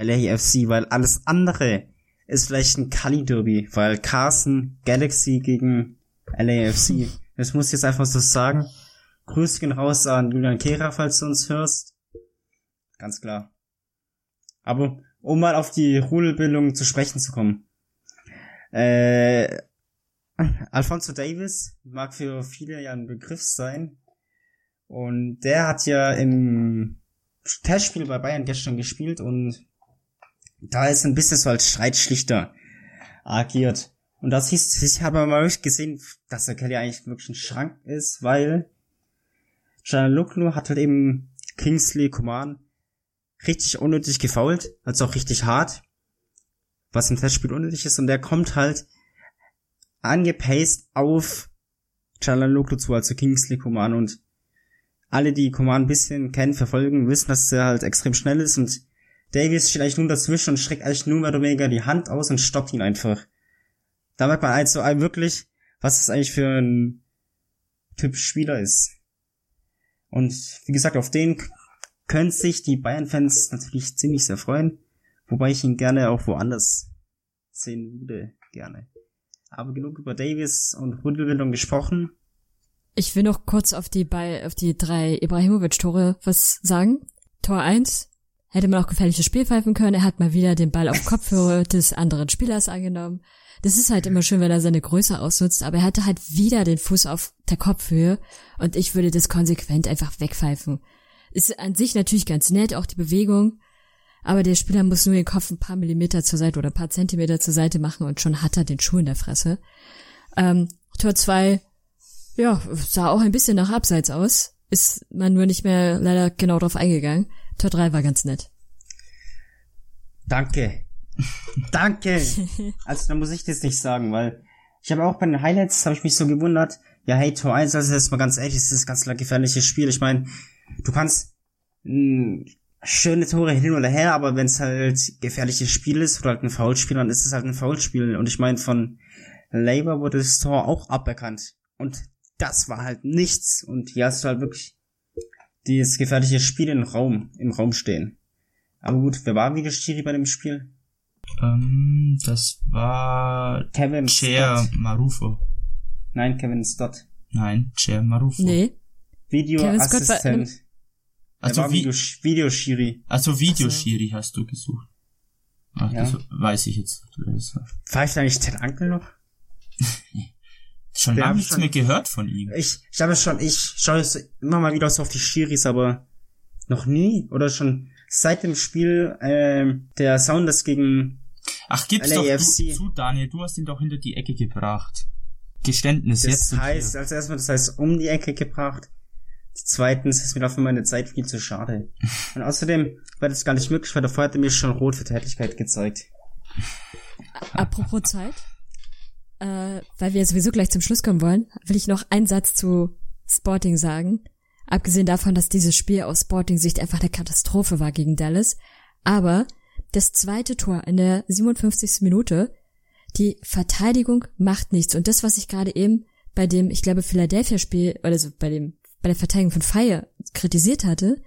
LAFC, weil alles andere ist vielleicht ein Kali-Derby, weil Carson Galaxy gegen LAFC. Das muss ich jetzt einfach so sagen. Grüße gehen raus an Julian Kehrer, falls du uns hörst. Ganz klar. Aber um mal auf die Rudelbildung zu sprechen zu kommen. Äh, Alfonso Davis mag für viele ja ein Begriff sein. Und der hat ja im Testspiel bei Bayern gestern gespielt und da ist ein bisschen so als Streitschlichter agiert. Und das hieß, ich habe mal wirklich gesehen, dass der Kelly eigentlich wirklich ein Schrank ist, weil Gianluca hat halt eben Kingsley Coman richtig unnötig gefault, also auch richtig hart, was im Testspiel unnötig ist, und der kommt halt angepaced auf Gianluca zu, also Kingsley Coman, und alle, die Coman ein bisschen kennen, verfolgen, wissen, dass er halt extrem schnell ist, und Davis steht eigentlich nur dazwischen und streckt eigentlich nur mehr oder weniger die Hand aus und stoppt ihn einfach. Da merkt man also wirklich, was das eigentlich für ein Typ Spieler ist. Und wie gesagt, auf den können sich die Bayern-Fans natürlich ziemlich sehr freuen, wobei ich ihn gerne auch woanders sehen würde, gerne. Aber genug über Davis und Rudelbildung gesprochen. Ich will noch kurz auf die, bei, auf die drei Ibrahimovic-Tore was sagen. Tor 1 hätte man auch gefährliches Spiel pfeifen können. Er hat mal wieder den Ball auf Kopfhörer des anderen Spielers angenommen. Das ist halt immer schön, wenn er seine Größe ausnutzt, aber er hatte halt wieder den Fuß auf der Kopfhöhe und ich würde das konsequent einfach wegpfeifen. Ist an sich natürlich ganz nett, auch die Bewegung, aber der Spieler muss nur den Kopf ein paar Millimeter zur Seite oder ein paar Zentimeter zur Seite machen und schon hat er den Schuh in der Fresse. Ähm, Tor 2, ja, sah auch ein bisschen nach Abseits aus, ist man nur nicht mehr leider genau drauf eingegangen. Tor 3 war ganz nett. Danke. Danke. Also da muss ich das nicht sagen, weil ich habe auch bei den Highlights habe ich mich so gewundert. Ja, hey, Tor 1, also jetzt mal ganz ehrlich, das ist ein ganz klar gefährliches Spiel. Ich meine, du kannst mh, schöne Tore hin oder her, aber wenn es halt gefährliches Spiel ist oder halt ein Foulspiel, dann ist es halt ein Foulspiel. Und ich meine, von Labour wurde das Tor auch aberkannt. Und das war halt nichts. Und hier hast du halt wirklich dieses gefährliche Spiel im Raum, im Raum stehen. Aber gut, wer war Videoschiri bei dem Spiel? Ähm, das war Kevin Chair Scott. Marufo. Nein, Kevin Stott. Nein, Chair Marufo. Nee, Videoassistent. Also Video, Videoschiri. also Videoschiri hast du gesucht. Ach, Ja. das weiß ich jetzt. Pfeift eigentlich Ted Ankel noch? Schon lange nichts mehr gehört von ihm. Ich, ich habe schon, ich schaue jetzt immer mal wieder so auf die Schiris, aber noch nie oder schon seit dem Spiel ähm, der Sounders gegen Ach, gib's doch LAFC. du, zu, Daniel. Du hast ihn doch hinter die Ecke gebracht. Geständnis Das jetzt. sind heißt, als erstmal, das heißt, um die Ecke gebracht. Zweitens ist mir dafür meine Zeit viel zu schade. Und außerdem war das gar nicht möglich, weil davor hat er mir schon rot für Tätigkeit gezeigt. Apropos Zeit, äh, weil wir sowieso gleich zum Schluss kommen wollen, will ich noch einen Satz zu Sporting sagen. Abgesehen davon, dass dieses Spiel aus Sporting-Sicht einfach eine Katastrophe war gegen Dallas. Aber das zweite Tor in der 57. Minute, die Verteidigung macht nichts. Und das, was ich gerade eben bei dem, ich glaube, Philadelphia-Spiel, oder so bei dem, bei der Verteidigung von Fire kritisiert hatte,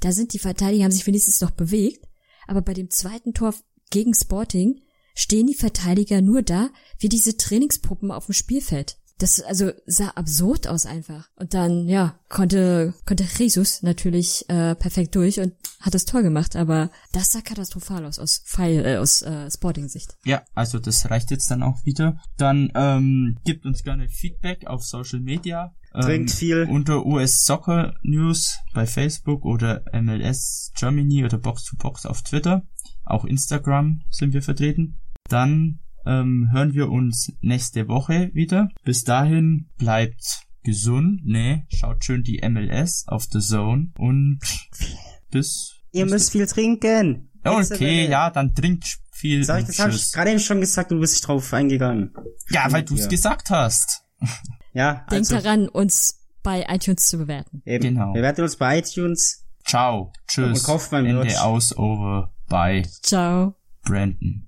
da sind die Verteidiger, haben sich wenigstens noch bewegt. Aber bei dem zweiten Tor gegen Sporting stehen die Verteidiger nur da, wie diese Trainingspuppen auf dem Spielfeld. Das also sah absurd aus einfach. Und dann, ja, konnte, konnte Jesus natürlich äh, perfekt durch und hat das Tor gemacht, aber das sah katastrophal aus, aus, Pfeil, äh, aus äh, Sporting-Sicht. Ja, also das reicht jetzt dann auch wieder. Dann ähm, gibt uns gerne Feedback auf Social Media. Ähm, Trinkt viel. Unter US Soccer News bei Facebook oder MLS Germany oder Box to Box auf Twitter. Auch Instagram sind wir vertreten. Dann ähm, hören wir uns nächste Woche wieder. Bis dahin bleibt gesund. Nee, schaut schön die MLS auf The Zone und bis. Ihr müsst viel trinken. Okay, ja, dann trinkt viel. Sag ich, das habe ich gerade eben schon gesagt, du bist nicht drauf eingegangen. Ja, weil du es Ja. gesagt hast. Ja, Denkt also, daran, uns bei iTunes zu bewerten. eben. Genau. Wir werden uns bei iTunes. Ciao. Tschüss. Und kauft mal Ende aus, over. Bye. Ciao. Brandon.